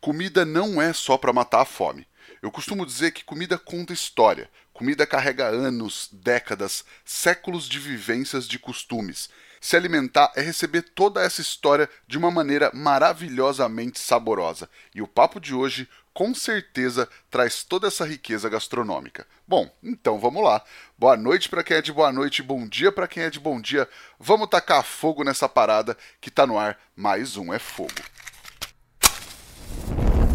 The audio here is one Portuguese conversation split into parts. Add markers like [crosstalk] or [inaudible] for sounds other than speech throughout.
Comida não é só para matar a fome. Eu costumo dizer que comida conta história. Comida carrega anos, décadas, séculos de vivências de costumes. Se alimentar é receber toda essa história de uma maneira maravilhosamente saborosa. E o papo de hoje, com certeza, traz toda essa riqueza gastronômica. Bom, então vamos lá. Boa noite para quem é de boa noite, bom dia para quem é de bom dia. Vamos tacar fogo nessa parada que tá no ar. Mais um é fogo.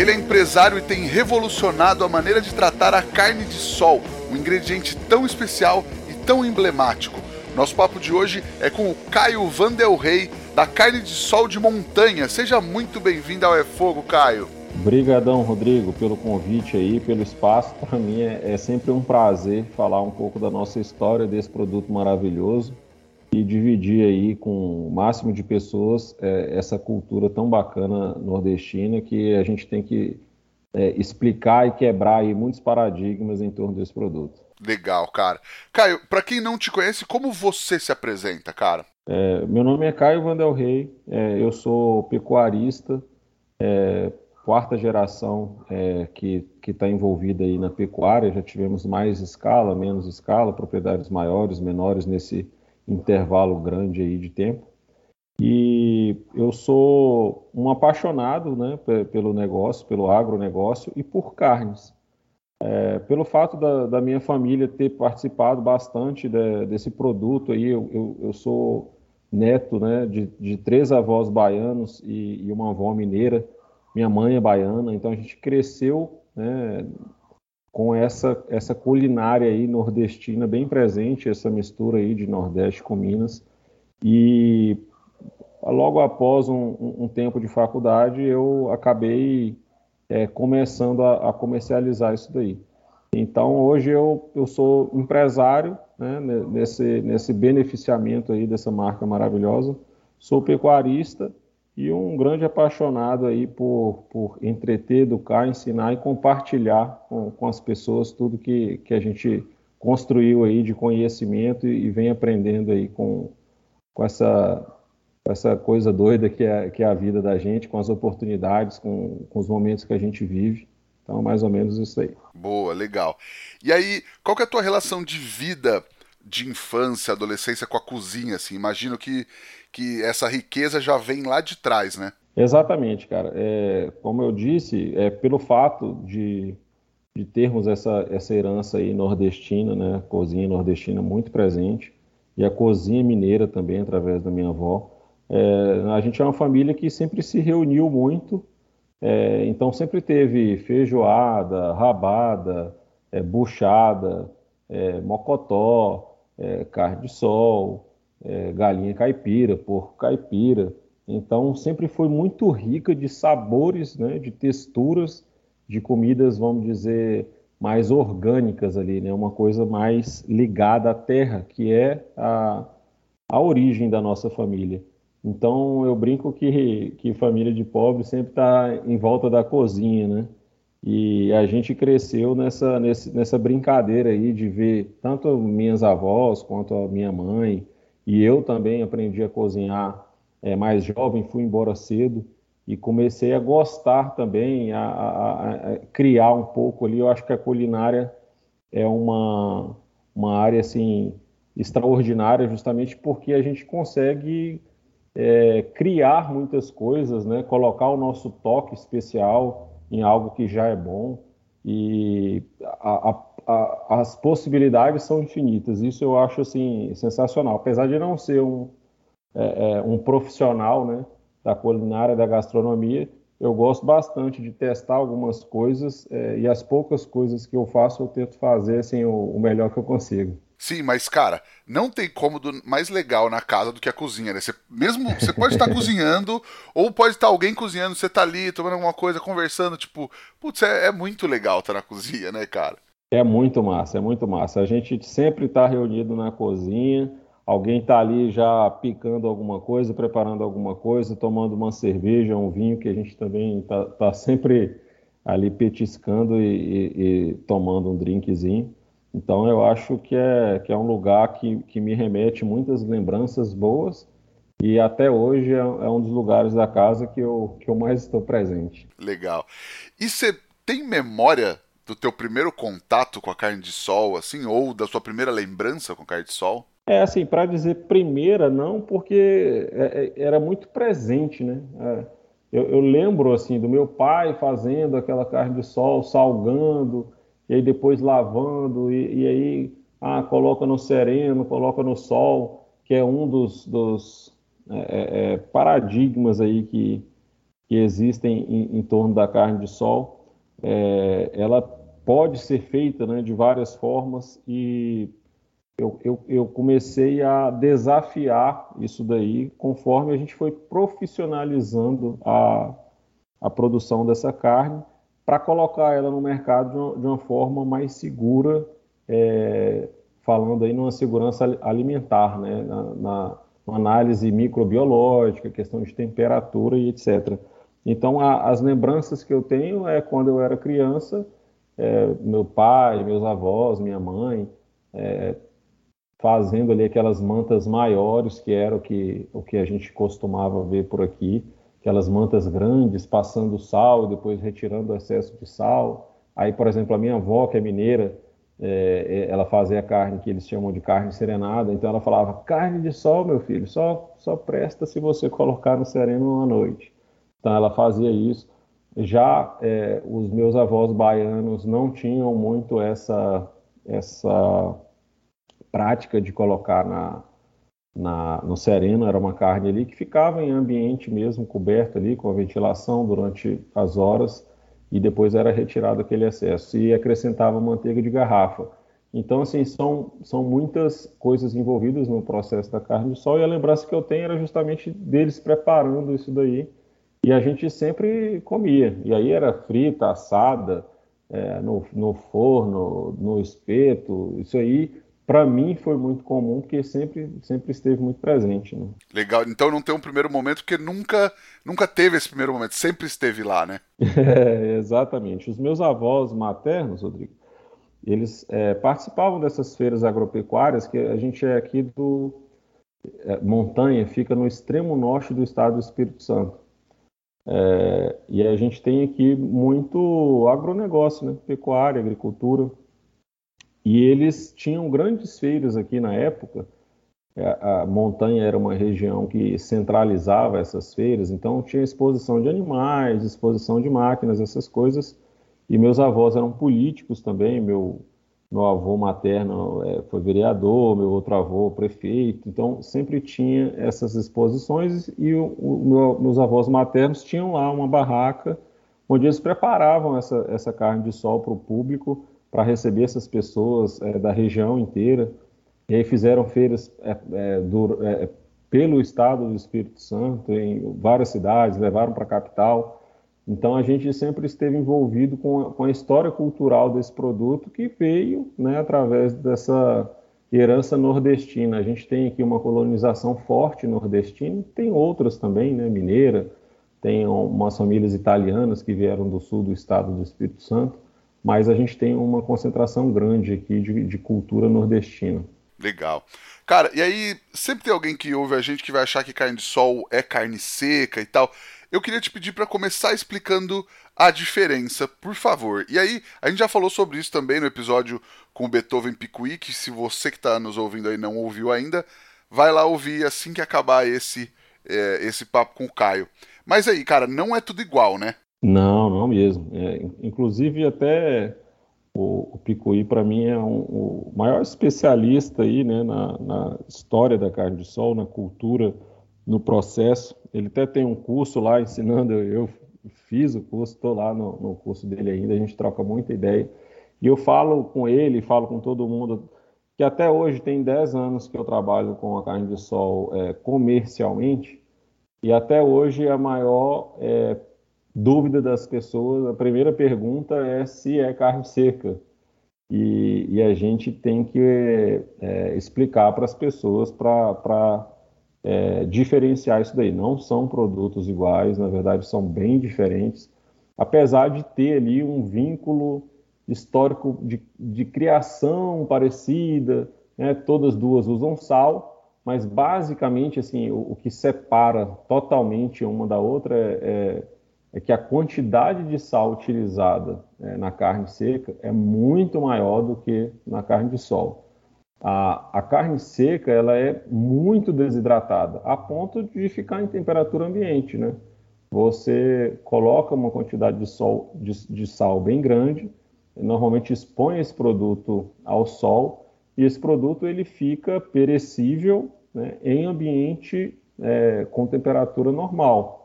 Ele é empresário e tem revolucionado a maneira de tratar a carne de sol, um ingrediente tão especial e tão emblemático. Nosso papo de hoje é com o Caio Vandel Rey, da carne de sol de montanha. Seja muito bem-vindo ao É Fogo, Caio. Obrigadão, Rodrigo, pelo convite aí, pelo espaço. Para mim é, é sempre um prazer falar um pouco da nossa história, desse produto maravilhoso e dividir aí com o máximo de pessoas é, essa cultura tão bacana nordestina que a gente tem que é, explicar e quebrar aí muitos paradigmas em torno desse produto. Legal, cara. Caio, para quem não te conhece, como você se apresenta, cara? É, meu nome é Caio Vandel Rey, é, eu sou pecuarista, é, quarta geração é, que está envolvida aí na pecuária, já tivemos mais escala, menos escala, propriedades maiores, menores nesse intervalo grande aí de tempo. E eu sou um apaixonado né, pelo negócio, pelo agronegócio e por carnes. É, pelo fato da, da, minha família ter participado bastante de, desse produto aí, eu, eu, eu sou neto né, de, de, três avós baianos e, e, uma avó mineira, minha mãe é baiana, então a gente cresceu né, com essa, essa culinária aí nordestina bem presente, essa mistura aí de Nordeste com Minas. E logo após um, um tempo de faculdade, eu acabei é, começando a, a, comercializar isso daí. Então, hoje eu, eu sou empresário né, nesse, nesse beneficiamento aí dessa marca maravilhosa, sou pecuarista e um grande apaixonado aí por, por entreter, educar, ensinar e compartilhar com, com as pessoas tudo que, que a gente construiu aí de conhecimento e, e vem aprendendo aí com, com essa, essa coisa doida que é, que é a vida da gente, com as oportunidades, com, com os momentos que a gente vive. Então, mais ou menos isso aí. Boa, legal. E aí, qual que é a tua relação de vida, de infância, adolescência com a cozinha? Assim? Imagino que que essa riqueza já vem lá de trás, né? Exatamente, cara. É, como eu disse, é pelo fato de, de termos essa, essa herança aí nordestina, né, cozinha nordestina muito presente, e a cozinha mineira também, através da minha avó, é, a gente é uma família que sempre se reuniu muito, é, então sempre teve feijoada, rabada, é, buchada, é, mocotó, é, carne de sol, é, galinha caipira, porco caipira. Então, sempre foi muito rica de sabores, né, de texturas, de comidas, vamos dizer, mais orgânicas ali, né, uma coisa mais ligada à terra, que é a, a origem da nossa família. Então, eu brinco que, que família de pobre sempre está em volta da cozinha, né? E a gente cresceu nessa, nessa brincadeira aí de ver tanto minhas avós quanto a minha mãe, e eu também aprendi a cozinhar é, mais jovem, fui embora cedo e comecei a gostar também, a, a, a, criar um pouco ali. Eu acho que a culinária é uma, uma área assim extraordinária, justamente porque a gente consegue é, criar muitas coisas, né? colocar o nosso toque especial em algo que já é bom e a, a, as possibilidades são infinitas. Isso eu acho assim sensacional. Apesar de não ser um, é, é, um profissional né, da culinária, da gastronomia, eu gosto bastante de testar algumas coisas é, e as poucas coisas que eu faço eu tento fazer assim, o, o melhor que eu consigo. Sim, mas cara, não tem cômodo mais legal na casa do que a cozinha, né? Você mesmo, você pode estar [laughs] cozinhando ou pode estar alguém cozinhando, você tá ali tomando alguma coisa, conversando, tipo, putz, é, é muito legal estar na cozinha, né, cara? É muito massa, é muito massa. A gente sempre está reunido na cozinha, alguém está ali já picando alguma coisa, preparando alguma coisa, tomando uma cerveja, um vinho, que a gente também está tá sempre ali petiscando e, e, e, tomando um drinkzinho. Então eu acho que é, que é um lugar que, que me remete muitas lembranças boas e até hoje é, é um dos lugares da casa que eu, que eu mais estou presente. Legal. E você tem memória do teu primeiro contato com a carne de sol, assim, ou da sua primeira lembrança com carne de sol? É, assim, para dizer primeira, não, porque é, é, era muito presente, né? É, eu, eu, lembro, assim, do meu pai fazendo aquela carne de sol, salgando, e aí depois lavando, e, e aí, ah, coloca no sereno, coloca no sol, que é um dos, dos é, é, paradigmas aí que, que existem em, em torno da carne de sol. ela pode ser feita né, de várias formas e eu, eu, eu, comecei a desafiar isso daí conforme a gente foi profissionalizando a, a produção dessa carne para colocar ela no mercado de uma, de uma forma mais segura, é, falando aí numa segurança alimentar, né, na, na análise microbiológica, questão de temperatura e etc. Então, a, as lembranças que eu tenho é quando eu era criança, é, meu pai, meus avós, minha mãe, é, fazendo ali aquelas mantas maiores, que era o que, o que a gente costumava ver por aqui, aquelas mantas grandes, passando sal, depois retirando o excesso de sal. Aí, por exemplo, a minha avó, que é mineira, é, é ela fazia carne que eles chamam de carne serenada, então ela falava, carne de sol, meu filho, só, só presta se você colocar no sereno à noite. Então ela fazia isso. Já é, os meus avós baianos não tinham muito essa, essa prática de colocar na, na, no sereno, era uma carne ali que ficava em ambiente mesmo, coberto ali, com a ventilação durante as horas, e depois era retirado aquele excesso, e acrescentava manteiga de garrafa. Então, assim, são, são muitas coisas envolvidas no processo da carne de sol, e a lembrança que eu tenho era justamente deles preparando isso daí, e a gente sempre comia. E aí era frita, assada, é, no, no forno, no espeto. Isso aí, para mim, foi muito comum, porque sempre, sempre esteve muito presente. Né? Legal. Então não tem um primeiro momento, porque nunca, nunca teve esse primeiro momento, sempre esteve lá, né? É, [laughs] exatamente. Os meus avós maternos, Rodrigo, eles é, participavam dessas feiras agropecuárias, que a gente é aqui do. É, montanha fica no extremo norte do estado do Espírito Santo. É, e a gente tem aqui muito agronegócio, né? pecuária, agricultura. E eles tinham grandes feiras aqui na época. É, a montanha era uma região que centralizava essas feiras, então tinha exposição de animais, exposição de máquinas, essas coisas. E meus avós eram políticos também. Meu meu avô materno é, foi vereador, meu outro avô prefeito, então sempre tinha essas exposições e o, o meu, meus avós maternos tinham lá uma barraca onde eles preparavam essa, essa carne de sol para o público, para receber essas pessoas é, da região inteira. E aí fizeram feiras é, do, pelo estado do Espírito Santo, em várias cidades, levaram para a capital. Então a gente sempre esteve envolvido com a, com a história cultural desse produto que veio né, através dessa herança nordestina. A gente tem aqui uma colonização forte nordestina, tem outras também, né, mineira, tem umas famílias italianas que vieram do sul do estado do Espírito Santo, mas a gente tem uma concentração grande aqui de, de cultura nordestina. Legal. Cara, e aí sempre tem alguém que ouve a gente que vai achar que carne de sol é carne seca e tal. Eu queria te pedir para começar explicando a diferença, por favor. E aí, a gente já falou sobre isso também no episódio com o Beethoven Picuí, que se você que está nos ouvindo aí não ouviu ainda, vai lá ouvir assim que acabar esse, é, esse papo com o Caio. Mas aí, cara, não é tudo igual, né? Não, não mesmo. É, inclusive, até o, o Picuí, para mim, é um, o maior especialista aí, né, na, na história da carne de sol, na cultura, no processo. Ele até tem um curso lá ensinando, eu, fiz o curso, estou lá no, no, curso dele ainda, a gente troca muita ideia. E eu falo com ele, falo com todo mundo que até hoje tem 10 anos que eu trabalho com a carne de sol é, comercialmente, e até hoje a maior é, dúvida das pessoas, a primeira pergunta é se é carne seca. E, e a gente tem que é, explicar para as pessoas para é, diferenciar isso daí. Não são produtos iguais, na verdade são bem diferentes, apesar de ter ali um vínculo histórico de, de criação parecida, né? todas duas usam sal, mas basicamente assim o, o que separa totalmente uma da outra é, é, é que a quantidade de sal utilizada é, na carne seca é muito maior do que na carne de sol. A, a, carne seca ela é muito desidratada, a ponto de ficar em temperatura ambiente, né? Você coloca uma quantidade de, sol, de, de sal bem grande, normalmente expõe esse produto ao sol e esse produto ele fica perecível né, em ambiente é, com temperatura normal.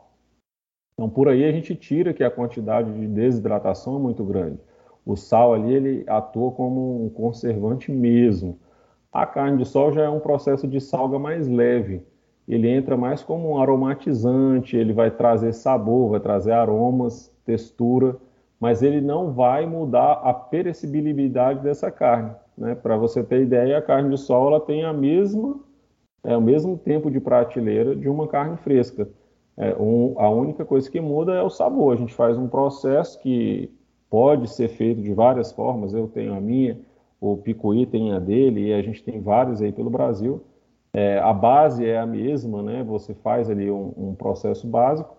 Então por aí a gente tira que a quantidade de desidratação é muito grande. O sal ali ele atua como um conservante mesmo. A carne de sol já é um processo de salga mais leve. Ele entra mais como um aromatizante, ele vai trazer sabor, vai trazer aromas, textura, mas ele não vai mudar a perecibilidade dessa carne. Né? Para você ter ideia, a carne de sol ela tem a mesma, é, o mesmo tempo de prateleira de uma carne fresca. É, um, a única coisa que muda é o sabor. A gente faz um processo que pode ser feito de várias formas. Eu tenho a minha, o Picuí tem a dele e a gente tem vários aí pelo Brasil. É, a base é a mesma, né? Você faz ali um, um processo básico,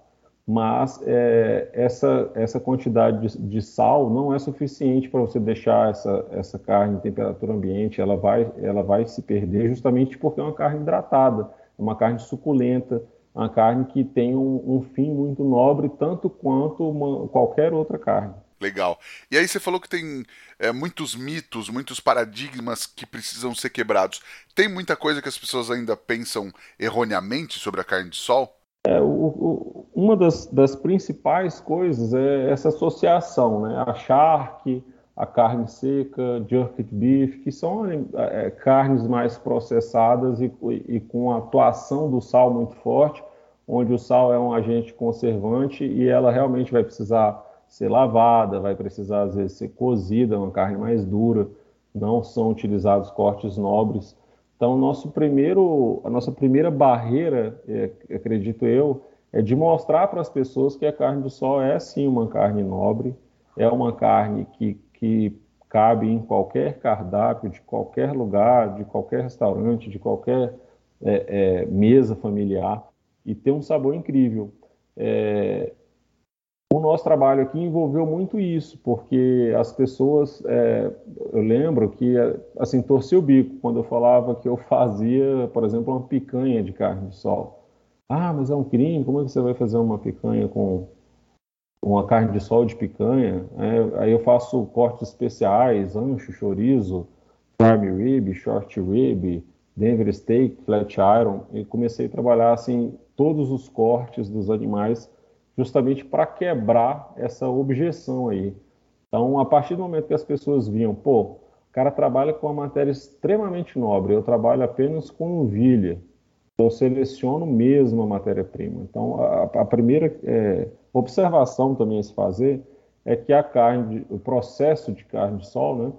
mas é, essa, essa quantidade de, de, sal não é suficiente para você deixar essa, essa carne em temperatura ambiente. Ela vai, ela vai se perder justamente porque é uma carne hidratada, é uma carne suculenta, uma carne que tem um, um fim muito nobre, tanto quanto uma, qualquer outra carne. Legal. E aí você falou que tem é, muitos mitos, muitos paradigmas que precisam ser quebrados. Tem muita coisa que as pessoas ainda pensam erroneamente sobre a carne de sol? É, o, o, uma das, das, principais coisas é essa associação, né? Achar que a carne seca, jerked beef, que são é, carnes mais processadas e, e com a atuação do sal muito forte, onde o sal é um agente conservante e ela realmente vai precisar ser lavada, vai precisar às vezes ser cozida, uma carne mais dura, não são utilizados cortes nobres. Então, nosso primeiro, a nossa primeira barreira, é, acredito eu, é de mostrar para as pessoas que a carne de sol é sim uma carne nobre, é uma carne que, que cabe em qualquer cardápio, de qualquer lugar, de qualquer restaurante, de qualquer é, é, mesa familiar, e tem um sabor incrível. É, o nosso trabalho aqui envolveu muito isso, porque as pessoas, é, eu lembro que, assim, torcia o bico quando eu falava que eu fazia, por exemplo, uma picanha de carne de sol. Ah, mas é um crime, como é que você vai fazer uma picanha com uma carne de sol de picanha? É, aí eu faço cortes especiais, ancho, chorizo, prime rib, short rib, Denver steak, flat iron, e comecei a trabalhar, assim, todos os cortes dos animais justamente para quebrar essa objeção aí. Então, a partir do momento que as pessoas viam, pô, o cara trabalha com uma matéria extremamente nobre, eu trabalho apenas com novilha, eu seleciono mesmo a matéria-prima. Então, a, a primeira é, observação também a se fazer é que a carne, o processo de carne de sol, né,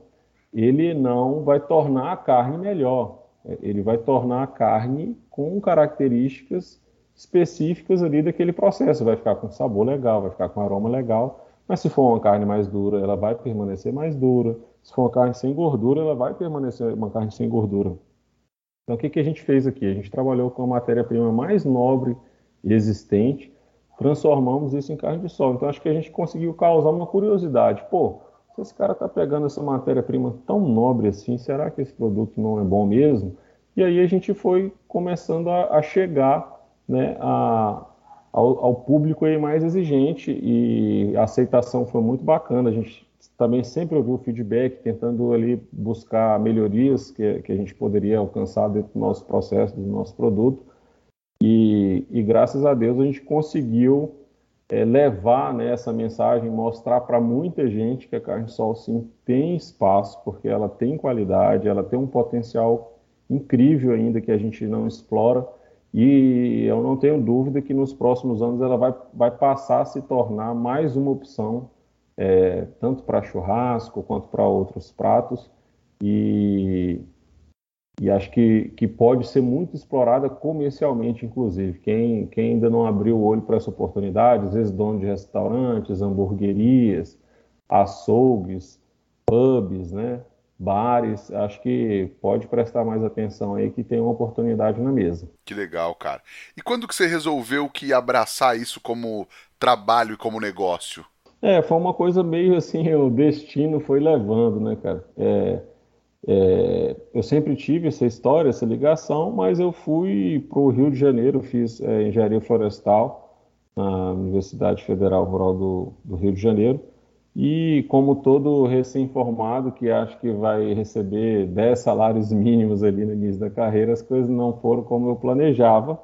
ele não vai tornar a carne melhor, ele vai tornar a carne com características específicas ali daquele processo. Vai ficar com sabor legal, vai ficar com aroma legal. Mas se for uma carne mais dura, ela vai permanecer mais dura. Se for uma carne sem gordura, ela vai permanecer uma carne sem gordura. Então, o que, que a gente fez aqui? A gente trabalhou com a matéria-prima mais nobre existente, transformamos isso em carne de sol. Então, acho que a gente conseguiu causar uma curiosidade. Pô, se esse cara está pegando essa matéria-prima tão nobre assim, será que esse produto não é bom mesmo? E aí a gente foi começando a, a chegar né, a, ao, ao, público aí mais exigente e a aceitação foi muito bacana. A gente também sempre ouviu feedback, tentando ali buscar melhorias que, que a gente poderia alcançar dentro do nosso processo, do nosso produto. E, e graças a Deus a gente conseguiu é, levar né, essa mensagem, mostrar para muita gente que a carne sol sim tem espaço, porque ela tem qualidade, ela tem um potencial incrível ainda que a gente não explora. E eu não tenho dúvida que nos próximos anos ela vai, vai passar a se tornar mais uma opção, é, tanto para churrasco quanto para outros pratos. E e acho que, que pode ser muito explorada comercialmente, inclusive. Quem, quem ainda não abriu o olho para essa oportunidade, às vezes dono de restaurantes, hamburguerias, açougues, pubs, né, bares, acho que pode prestar mais atenção aí que tem uma oportunidade na mesa. Que legal, cara. E quando que você resolveu que abraçar isso como trabalho e como negócio? É, foi uma coisa meio assim, o destino foi levando, né, cara? É, é, eu sempre tive essa história, essa ligação, mas eu fui para o Rio de Janeiro, fiz é, engenharia florestal na Universidade Federal Rural do, do, Rio de Janeiro. E como todo recém-formado que acha que vai receber 10 salários mínimos ali no início da carreira, as coisas não foram como eu planejava.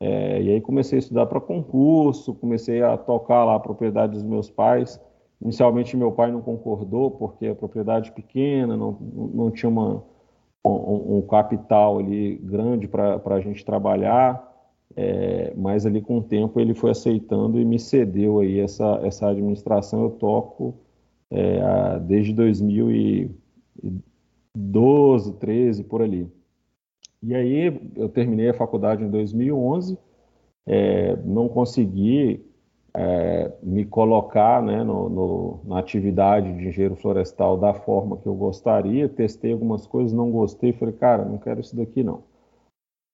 É, e aí comecei a estudar para concurso, comecei a tocar lá a propriedade dos meus pais. Inicialmente meu pai não concordou porque a propriedade pequena, não, não tinha uma, um, um capital ali grande para a gente trabalhar, é, mas ali com o tempo ele foi aceitando e me cedeu aí essa, essa administração. Eu toco é, desde 2012, 13, por ali. E aí eu terminei a faculdade em 2011, é, não consegui é, me colocar né, no, no, na atividade de engenheiro florestal da forma que eu gostaria, testei algumas coisas, não gostei, falei, cara, não quero isso daqui não.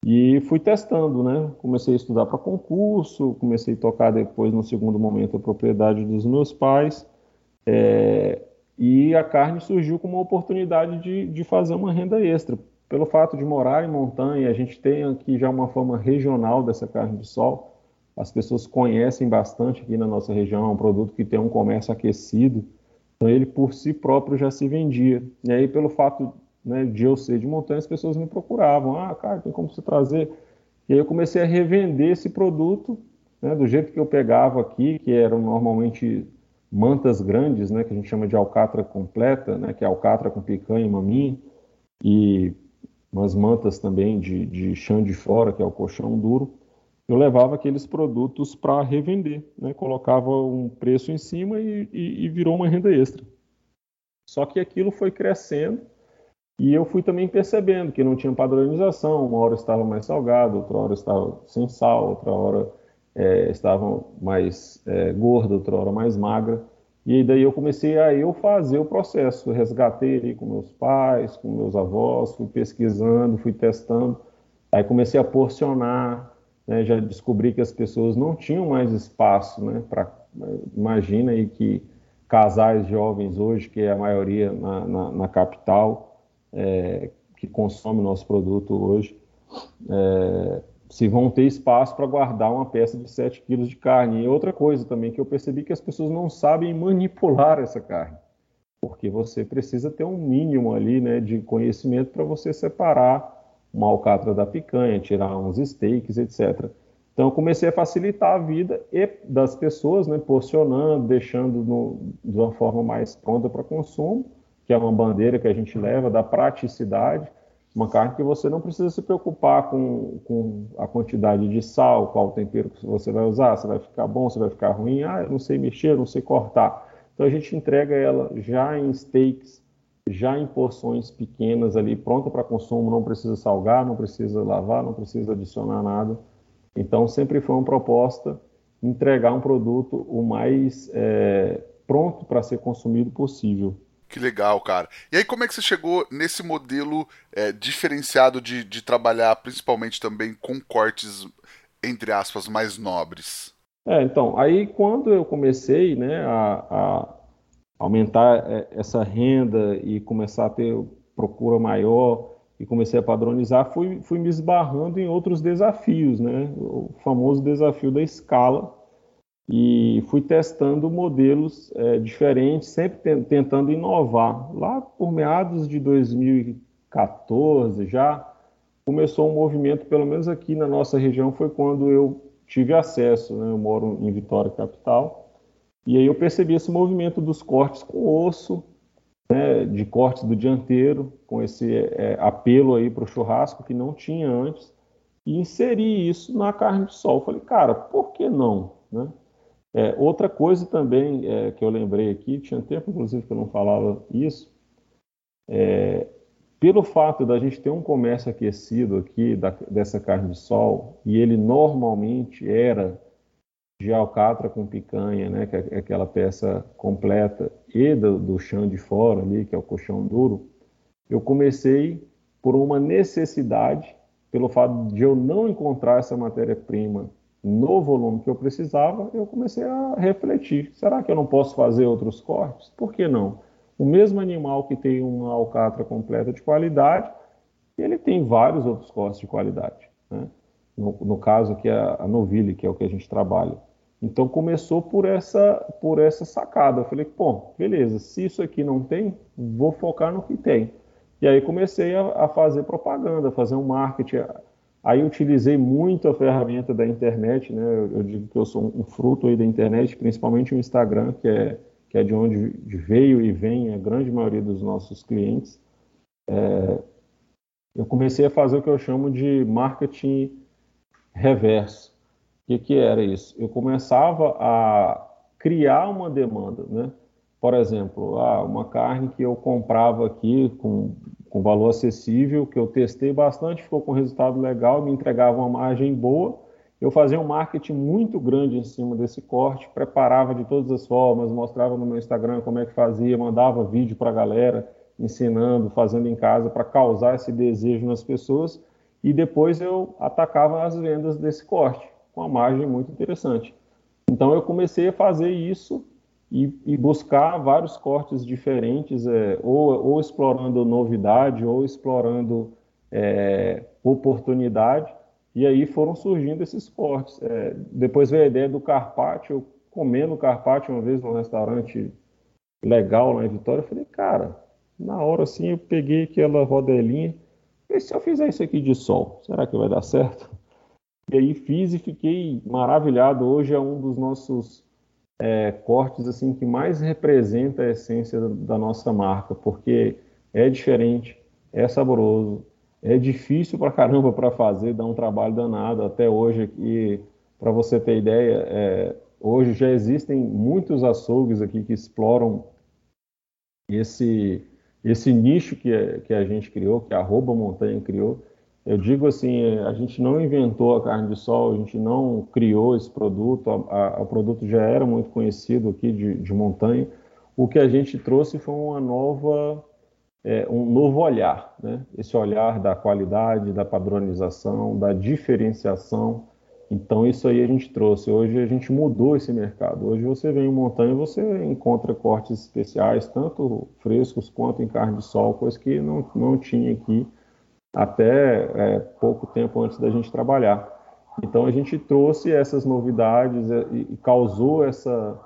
E fui testando, né? Comecei a estudar para concurso, comecei a tocar depois, no segundo momento, a propriedade dos meus pais. É, e a carne surgiu como uma oportunidade de, de fazer uma renda extra. Pelo fato de morar em montanha, a gente tem aqui já uma forma regional dessa carne de sol as pessoas conhecem bastante aqui na nossa região, é um produto que tem um comércio aquecido, então ele por si próprio já se vendia. E aí, pelo fato né, de eu ser de montanha, as pessoas me procuravam, ah, cara, tem como você trazer? E aí eu comecei a revender esse produto, né, do jeito que eu pegava aqui, que eram normalmente mantas grandes, né, que a gente chama de alcatra completa, né, que é alcatra com picanha e maminha, e umas mantas também de, de chão de fora, que é o colchão duro eu levava aqueles produtos para revender, né? colocava um preço em cima e, e, e, virou uma renda extra. Só que aquilo foi crescendo e eu fui também percebendo que não tinha padronização, uma hora estava mais salgado, outra hora estava sem sal, outra hora é, estava mais é, gorda, outra hora mais magra. E daí eu comecei a eu fazer o processo, resgatei ali com meus pais, com meus avós, fui pesquisando, fui testando, aí comecei a porcionar, né, já descobri que as pessoas não tinham mais espaço, né, para imagina aí que casais jovens hoje, que é a maioria na, na, na capital, é, que consome nosso produto hoje, é, se vão ter espaço para guardar uma peça de 7 quilos de carne. E outra coisa também que eu percebi que as pessoas não sabem manipular essa carne, porque você precisa ter um mínimo ali né, de conhecimento para você separar uma alcatra da picanha, tirar uns steaks, etc. Então eu comecei a facilitar a vida das pessoas, né, porcionando, deixando no, de uma forma mais pronta para consumo, é uma bandeira que a gente leva da praticidade, uma carne que você não precisa se preocupar com, com a quantidade de sal, qual tempero que você vai usar, se vai ficar bom, se vai ficar ruim, ah, eu não sei mexer, não sei cortar. Então a gente entrega ela já em steaks, já em porções pequenas ali, pronta para consumo, não precisa salgar, não precisa lavar, não precisa adicionar nada. Então, sempre foi uma proposta entregar um produto o mais é, pronto para ser consumido possível. Que legal, cara. E aí, como é que você chegou nesse modelo é, diferenciado de, de trabalhar, principalmente também com cortes, entre aspas, mais nobres? É, então, aí quando eu comecei né, a, a aumentar é, essa renda e começar a ter procura maior e comecei a padronizar, fui, fui me esbarrando em outros desafios, né? O famoso desafio da escala e fui testando modelos é, diferentes, sempre tentando inovar. Lá por meados de 2014 já começou um movimento, pelo menos aqui na nossa região, foi quando eu tive acesso, né? eu moro em Vitória Capital, e aí eu percebi esse movimento dos cortes com osso, né, de cortes do dianteiro, com esse é, apelo aí para o churrasco que não tinha antes, e inseri isso na carne de sol. falei, cara, por que não? Né? É, outra coisa também é, que eu lembrei aqui, tinha tempo inclusive que eu não falava isso, é, pelo fato da gente ter um comércio aquecido aqui da, dessa carne de sol, e ele normalmente era de alcatra com picanha, né, que é aquela peça completa, e do, do chão de fora ali, que é o colchão duro, eu comecei por uma necessidade, pelo fato de eu não encontrar essa matéria-prima no volume que eu precisava, eu comecei a refletir: será que eu não posso fazer outros cortes? Por que não? O mesmo animal que tem uma alcatra completa de qualidade, ele tem vários outros cortes de qualidade. Né? No, no, caso aqui, a, a novilha, que é o que a gente trabalha. Então começou por essa, por essa sacada. Eu falei, pô, beleza, se isso aqui não tem, vou focar no que tem. E aí comecei a, a fazer propaganda, fazer um marketing. Aí utilizei muito a ferramenta da internet, né? Eu, eu digo que eu sou um fruto aí da internet, principalmente o Instagram, que é, que é de onde veio e vem a grande maioria dos nossos clientes. É, eu comecei a fazer o que eu chamo de marketing reverso. O que, que era isso? Eu começava a criar uma demanda, né? Por exemplo, ah, uma carne que eu comprava aqui com, com valor acessível, que eu testei bastante, ficou com resultado legal, me entregava uma margem boa. Eu fazia um marketing muito grande em cima desse corte, preparava de todas as formas, mostrava no meu Instagram como é que fazia, mandava vídeo para a galera, ensinando, fazendo em casa para causar esse desejo nas pessoas. E depois eu atacava as vendas desse corte com uma margem muito interessante. Então eu comecei a fazer isso e, e buscar vários cortes diferentes, é, ou, ou, explorando novidade, ou explorando é, oportunidade, e aí foram surgindo esses cortes. É, depois veio a ideia do carpaccio, comendo carpaccio uma vez num restaurante legal lá em Vitória, eu falei, cara, na hora assim eu peguei aquela rodelinha, e se eu fizer isso aqui de sol, será que vai dar certo? E aí fiz e fiquei maravilhado. Hoje é um dos nossos é, cortes assim que mais representa a essência da nossa marca, porque é diferente, é saboroso, é difícil pra caramba para fazer, dá um trabalho danado. Até hoje aqui, para você ter ideia, é, hoje já existem muitos açougues aqui que exploram esse esse nicho que, que a gente criou, que a Arroba Montanha criou, eu digo assim, a gente não inventou a carne de sol, a gente não criou esse produto, o produto já era muito conhecido aqui de, de, montanha. O que a gente trouxe foi uma nova, é, um novo olhar, né? Esse olhar da qualidade, da padronização, da diferenciação. Então isso aí a gente trouxe. Hoje a gente mudou esse mercado. Hoje você vem em montanha, você encontra cortes especiais, tanto frescos quanto em carne de sol, coisa que não, não tinha aqui até é, pouco tempo antes da gente trabalhar. Então a gente trouxe essas novidades e, e causou essa,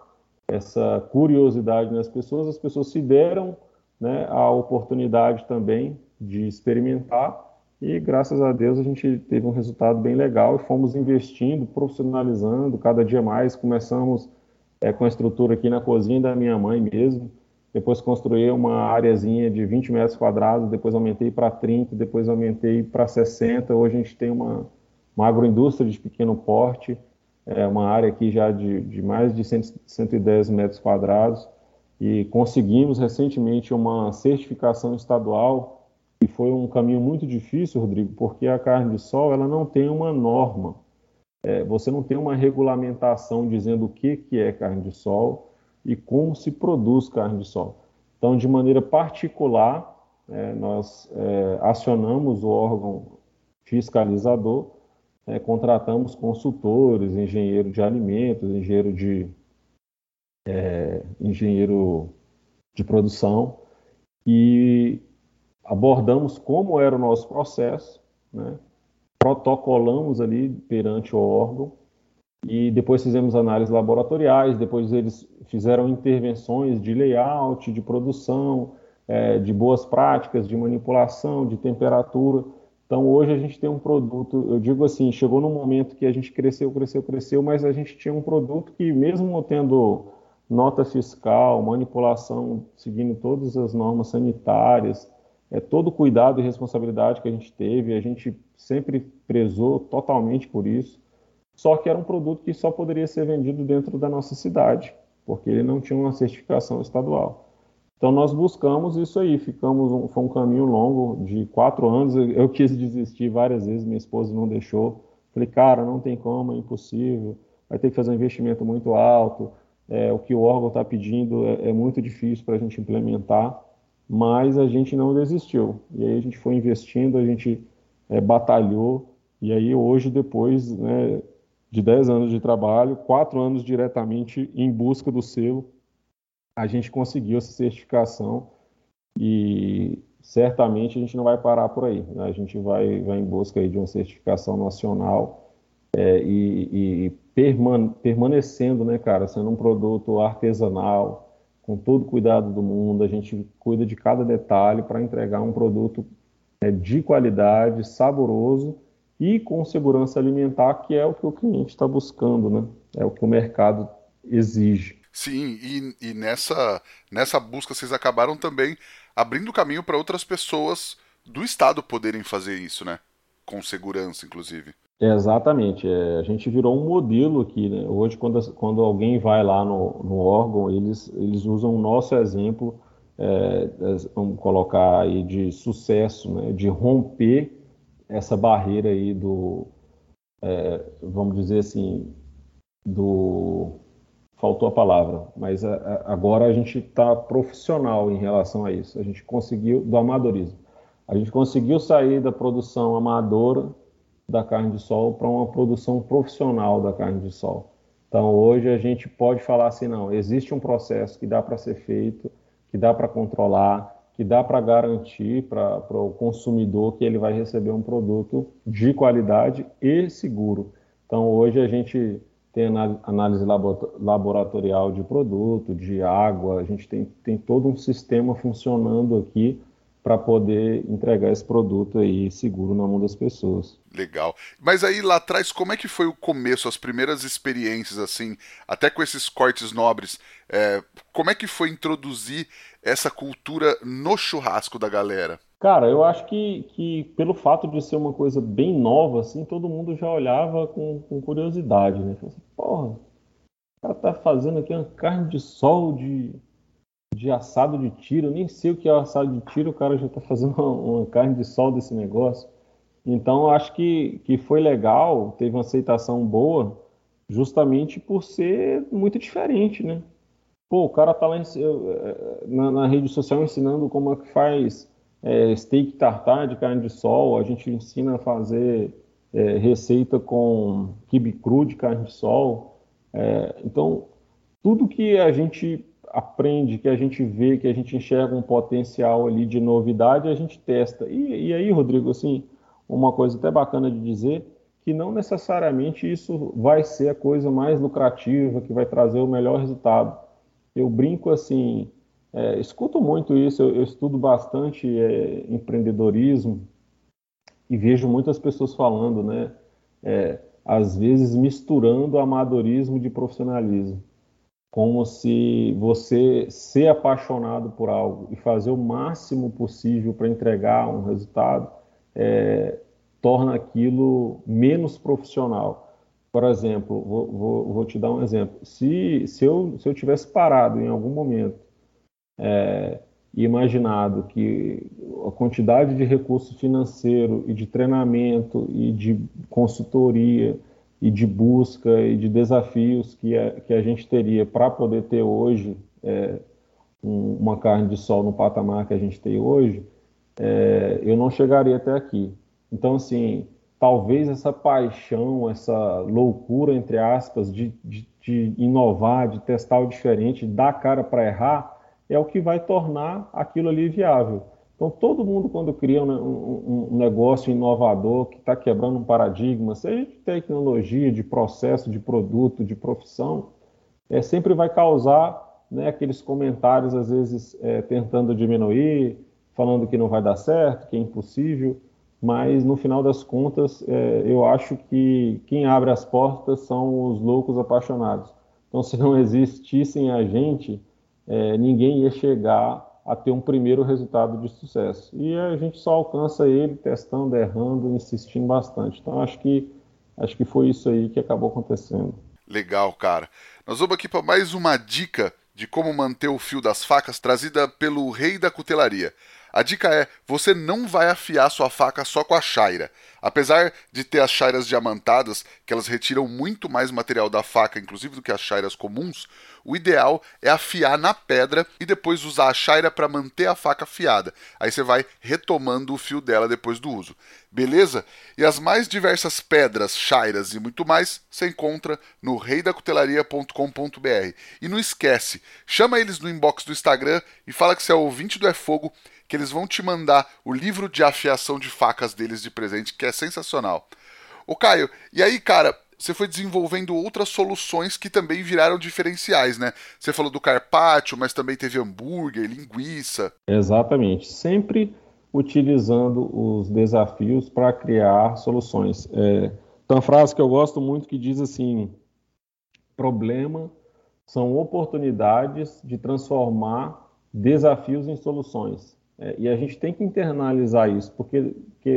essa curiosidade nas pessoas, as pessoas se deram né, a oportunidade também de experimentar e graças a Deus a gente teve um resultado bem legal e fomos investindo, profissionalizando cada dia mais. Começamos é, com a estrutura aqui na cozinha da minha mãe mesmo, depois construí uma areazinha de 20 metros quadrados, depois aumentei para 30, depois aumentei para 60. Hoje a gente tem uma, uma agroindústria de pequeno porte, é uma área aqui já de, de mais de 100, 110 metros quadrados, e conseguimos recentemente uma certificação estadual, e foi um caminho muito difícil, Rodrigo, porque a carne de sol ela não tem uma norma, é, você não tem uma regulamentação dizendo o que, que é carne de sol, e como se produz carne de sol. Então, de maneira particular, é, nós é, acionamos o órgão fiscalizador, é, contratamos consultores, engenheiro de alimentos, engenheiro de, é, engenheiro de produção, e abordamos como era o nosso processo, né? protocolamos ali perante o órgão, e depois fizemos análises laboratoriais, depois eles fizeram intervenções de layout, de produção, é, de boas práticas, de manipulação, de temperatura. Então hoje a gente tem um produto, eu digo assim, chegou num momento que a gente cresceu, cresceu, cresceu, mas a gente tinha um produto que mesmo tendo nota fiscal, manipulação, seguindo todas as normas sanitárias, é todo o cuidado e responsabilidade que a gente teve, a gente sempre prezou totalmente por isso. Só que era um produto que só poderia ser vendido dentro da nossa cidade, porque ele não tinha uma certificação estadual. Então nós buscamos isso aí, ficamos foi um caminho longo de quatro anos. Eu quis desistir várias vezes, minha esposa não deixou. Falei, cara, não tem como, é impossível. Vai ter que fazer um investimento muito alto. É, o que o órgão está pedindo é, é, muito difícil para a gente implementar, mas a gente não desistiu. E aí a gente foi investindo, a gente é, batalhou. E aí hoje, depois né, de 10 anos de trabalho, quatro anos diretamente em busca do selo, a gente conseguiu essa certificação e certamente a gente não vai parar por aí. Né? A gente vai, vai em busca aí de uma certificação nacional é, e, e permane permanecendo, né, cara, sendo um produto artesanal, com todo o cuidado do mundo, a gente cuida de cada detalhe para entregar um produto é, de qualidade, saboroso e com segurança alimentar, que é o que o cliente está buscando, né? É o que o mercado exige. Sim, e, e nessa, nessa busca vocês acabaram também abrindo caminho para outras pessoas do Estado poderem fazer isso, né? Com segurança, inclusive. É, exatamente. É, a gente virou um modelo aqui, né? Hoje, quando, quando alguém vai lá no, no órgão, eles, eles usam o nosso exemplo, é, vamos colocar aí, de sucesso, né? De romper essa barreira aí do, é, vamos dizer assim, do faltou a palavra, mas a, a, agora a gente está profissional em relação a isso. A gente conseguiu, do amadorismo, a gente conseguiu sair da produção amadora da carne de sol para uma produção profissional da carne de sol. Então hoje a gente pode falar assim, não, existe um processo que dá para ser feito, que dá para controlar, que dá para garantir para o consumidor que ele vai receber um produto de qualidade e seguro. Então hoje a gente tem análise laboratorial de produto, de água, a gente tem, tem todo um sistema funcionando aqui para poder entregar esse produto aí seguro na mão das pessoas. Legal. Mas aí lá atrás, como é que foi o começo, as primeiras experiências, assim, até com esses cortes nobres? É, como é que foi introduzir essa cultura no churrasco da galera? Cara, eu acho que, que pelo fato de ser uma coisa bem nova, assim, todo mundo já olhava com, com curiosidade, né? Falei assim, porra, o cara tá fazendo aqui uma carne de sol de, de assado de tiro, nem sei o que é assado de tiro, o cara já tá fazendo [laughs] uma, uma carne de sol desse negócio. Então, acho que, que foi legal, teve uma aceitação boa, justamente por ser muito diferente, né? Pô, o cara tá lá em, eh, na, na rede social ensinando como é que faz é, steak tartar de carne de sol, a gente ensina a fazer é, receita com quibe cru de carne de sol. É, então, tudo que a gente aprende, que a gente vê, que a gente enxerga um potencial ali de novidade, a gente testa. E, e aí, Rodrigo, assim, uma coisa até bacana de dizer, que não necessariamente isso vai ser a coisa mais lucrativa, que vai trazer o melhor resultado. Eu brinco assim, é, escuto muito isso, eu, eu estudo bastante é, empreendedorismo e vejo muitas pessoas falando, né? É, às vezes misturando amadorismo de profissionalismo, como se você ser apaixonado por algo e fazer o máximo possível para entregar um resultado é, torna aquilo menos profissional. Por exemplo, vou, vou, vou, te dar um exemplo. Se, se, eu, se eu tivesse parado em algum momento é, imaginado que a quantidade de recurso financeiro e de treinamento e de consultoria e de busca e de desafios que a, que a gente teria para poder ter hoje é, um, uma carne de sol no patamar que a gente tem hoje, é, eu não chegaria até aqui. Então, assim, talvez essa paixão, essa loucura, entre aspas, de, de, de inovar, de testar o diferente, dar cara para errar, é o que vai tornar aquilo ali viável. Então, todo mundo, quando cria um, um, um negócio inovador que está quebrando um paradigma, seja de tecnologia, de processo, de produto, de profissão, é, sempre vai causar né, aqueles comentários, às vezes, é, tentando diminuir, falando que não vai dar certo, que é impossível. mas no final das contas, é, eu acho que quem abre as portas são os loucos apaixonados. Então, [laughs] se não existissem a gente, é, ninguém ia chegar a ter um primeiro resultado de sucesso. E a gente só alcança ele testando, errando, insistindo bastante. Então, acho que acho que foi isso aí que acabou acontecendo. Legal, cara. Nós vamos aqui para mais uma dica de como manter o fio das facas trazida pelo rei da cutelaria. A dica é: você não vai afiar sua faca só com a chaira. Apesar de ter as chairas diamantadas, que elas retiram muito mais material da faca, inclusive do que as chairas comuns, o ideal é afiar na pedra e depois usar a chaira para manter a faca afiada. Aí você vai retomando o fio dela depois do uso. Beleza? E as mais diversas pedras, chairas e muito mais você encontra no reidacutelaria.com.br. E não esquece, chama eles no inbox do Instagram e fala que você é ouvinte do É Fogo que eles vão te mandar o livro de afiação de facas deles de presente, que é sensacional. O Caio, e aí, cara, você foi desenvolvendo outras soluções que também viraram diferenciais, né? Você falou do carpaccio, mas também teve hambúrguer, linguiça. Exatamente. Sempre utilizando os desafios para criar soluções. É, tem uma frase que eu gosto muito que diz assim: problema são oportunidades de transformar desafios em soluções. É, e a gente tem que internalizar isso, porque,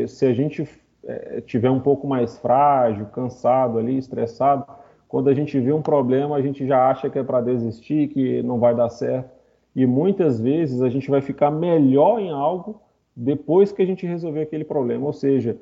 se a gente é, tiver um pouco mais frágil, cansado ali, estressado, quando a gente vê um problema, a gente já acha que é para desistir, que não vai dar certo. E muitas vezes a gente vai ficar melhor em algo depois que a gente resolver aquele problema. Ou seja,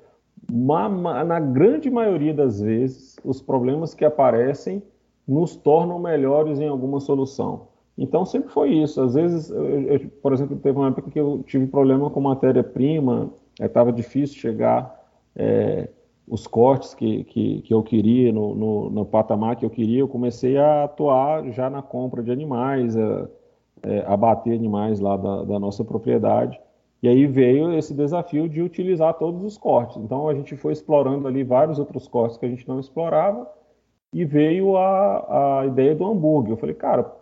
na grande maioria das vezes, os problemas que aparecem nos tornam melhores em alguma solução. Então sempre foi isso. Às vezes, eu, eu, por exemplo, teve uma época que eu tive problema com matéria-prima, estava é, difícil chegar é, os cortes que, que, que eu queria, no, no, no, patamar que eu queria. Eu comecei a atuar já na compra de animais, a, é, abater animais lá da, da nossa propriedade. E aí veio esse desafio de utilizar todos os cortes. Então a gente foi explorando ali vários outros cortes que a gente não explorava e veio a, a ideia do hambúrguer. Eu falei, cara,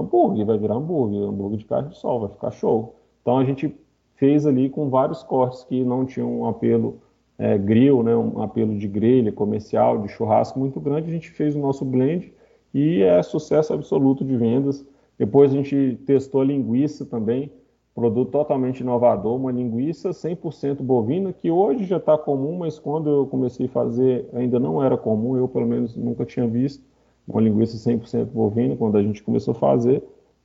hambúrguer, vai virar hambúrguer, hambúrguer de carne de sol, vai ficar show. Então a gente fez ali com vários cortes que não tinham um apelo é, grill, né, um apelo de grelha comercial, de churrasco muito grande, a gente fez o nosso blend e é sucesso absoluto de vendas. Depois a gente testou a linguiça também, produto totalmente inovador, uma linguiça 100% bovina, que hoje já está comum, mas quando eu comecei a fazer ainda não era comum, eu pelo menos nunca tinha visto uma linguiça 100% bovina quando a gente começou a fazer,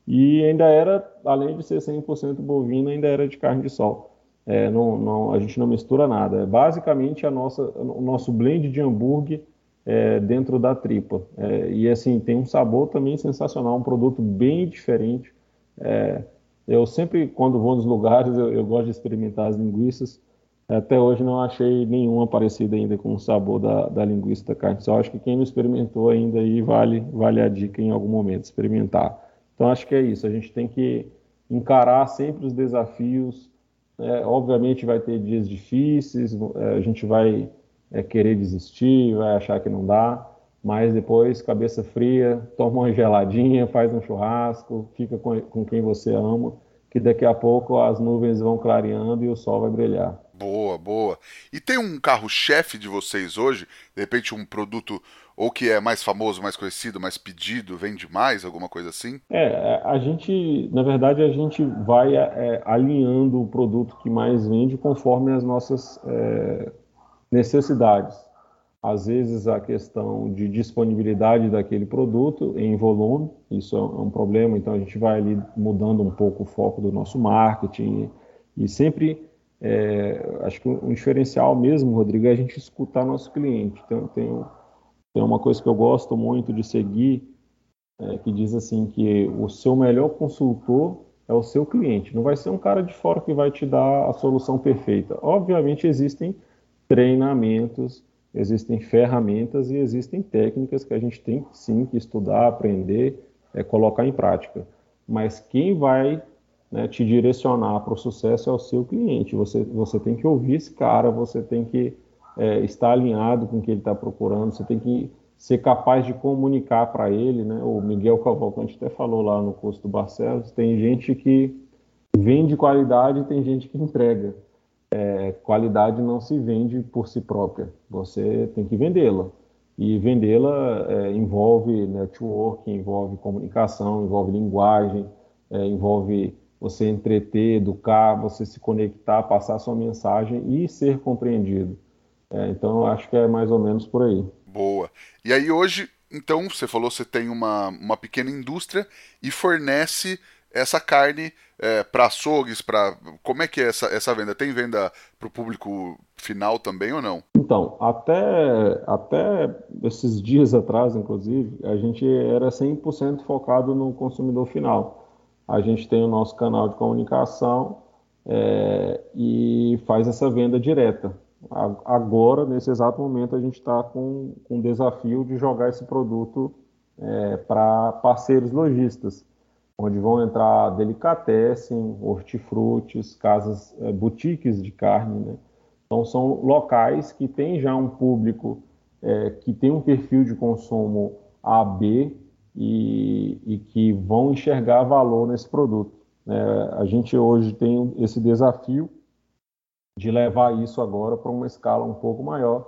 e ainda era, além de ser 100% bovina, ainda era de carne de sol. É, não, não, a gente não mistura nada. É basicamente a nossa, o nosso blend de hambúrguer é, dentro da tripa. É, e assim, tem um sabor também sensacional, um produto bem diferente. É, eu sempre, quando vou nos lugares, eu, eu gosto de experimentar as linguiças. Até hoje não achei nenhuma parecida ainda com o sabor da, da linguiça da carne. Só acho que quem não experimentou ainda aí vale, vale a dica em algum momento, experimentar. Então acho que é isso, a gente tem que encarar sempre os desafios. É, obviamente vai ter dias difíceis, é, a gente vai é, querer desistir, vai achar que não dá, mas depois, cabeça fria, toma uma geladinha, faz um churrasco, fica com, com quem você ama, que daqui a pouco as nuvens vão clareando e o sol vai brilhar. Boa, boa. E tem um carro-chefe de vocês hoje? De repente um produto ou que é mais famoso, mais conhecido, mais pedido, vende mais, alguma coisa assim? É, a gente, na verdade, a gente vai é, alinhando o produto que mais vende conforme as nossas é, necessidades. Às vezes a questão de disponibilidade daquele produto em volume, isso é um problema, então a gente vai ali mudando um pouco o foco do nosso marketing e sempre é, acho que um diferencial mesmo, Rodrigo, é a gente escutar nosso cliente. Tem, tem, tem uma coisa que eu gosto muito de seguir, é, que diz assim que o seu melhor consultor é o seu cliente. Não vai ser um cara de fora que vai te dar a solução perfeita. Obviamente existem treinamentos, existem ferramentas e existem técnicas que a gente tem sim que estudar, aprender, é, colocar em prática. Mas quem vai né, te direcionar para o sucesso é o seu cliente. Você, você tem que ouvir esse cara, você tem que é, estar alinhado com o que ele está procurando, você tem que ser capaz de comunicar para ele. Né? O Miguel Cavalcante até falou lá no curso do Barcelos: tem gente que vende qualidade e tem gente que entrega. é, qualidade não se vende por si própria. Você tem que vendê-la. E vendê-la é, envolve network, envolve comunicação, envolve linguagem, é, envolve você entreter, educar, você se conectar, passar sua mensagem e ser compreendido. É, então, eu acho que é mais ou menos por aí. Boa. E aí, hoje, então, você falou que você tem uma, uma pequena indústria e fornece essa carne é, para açougues, para como é que é essa, essa venda? Tem venda para o público final também ou não? Então, até, até esses dias atrás, inclusive, a gente era 100% focado no consumidor final. A gente tem o nosso canal de comunicação é, e faz essa venda direta. Agora, nesse exato momento, a gente está com, com o desafio de jogar esse produto é, para parceiros lojistas onde vão entrar delicatessen, hortifrutis, casas, é, boutiques de carne, né? Então são locais que têm já um público é, que tem um perfil de consumo AB e, e que vão enxergar valor nesse produto. É, a gente hoje tem esse desafio de levar isso agora para uma escala um pouco maior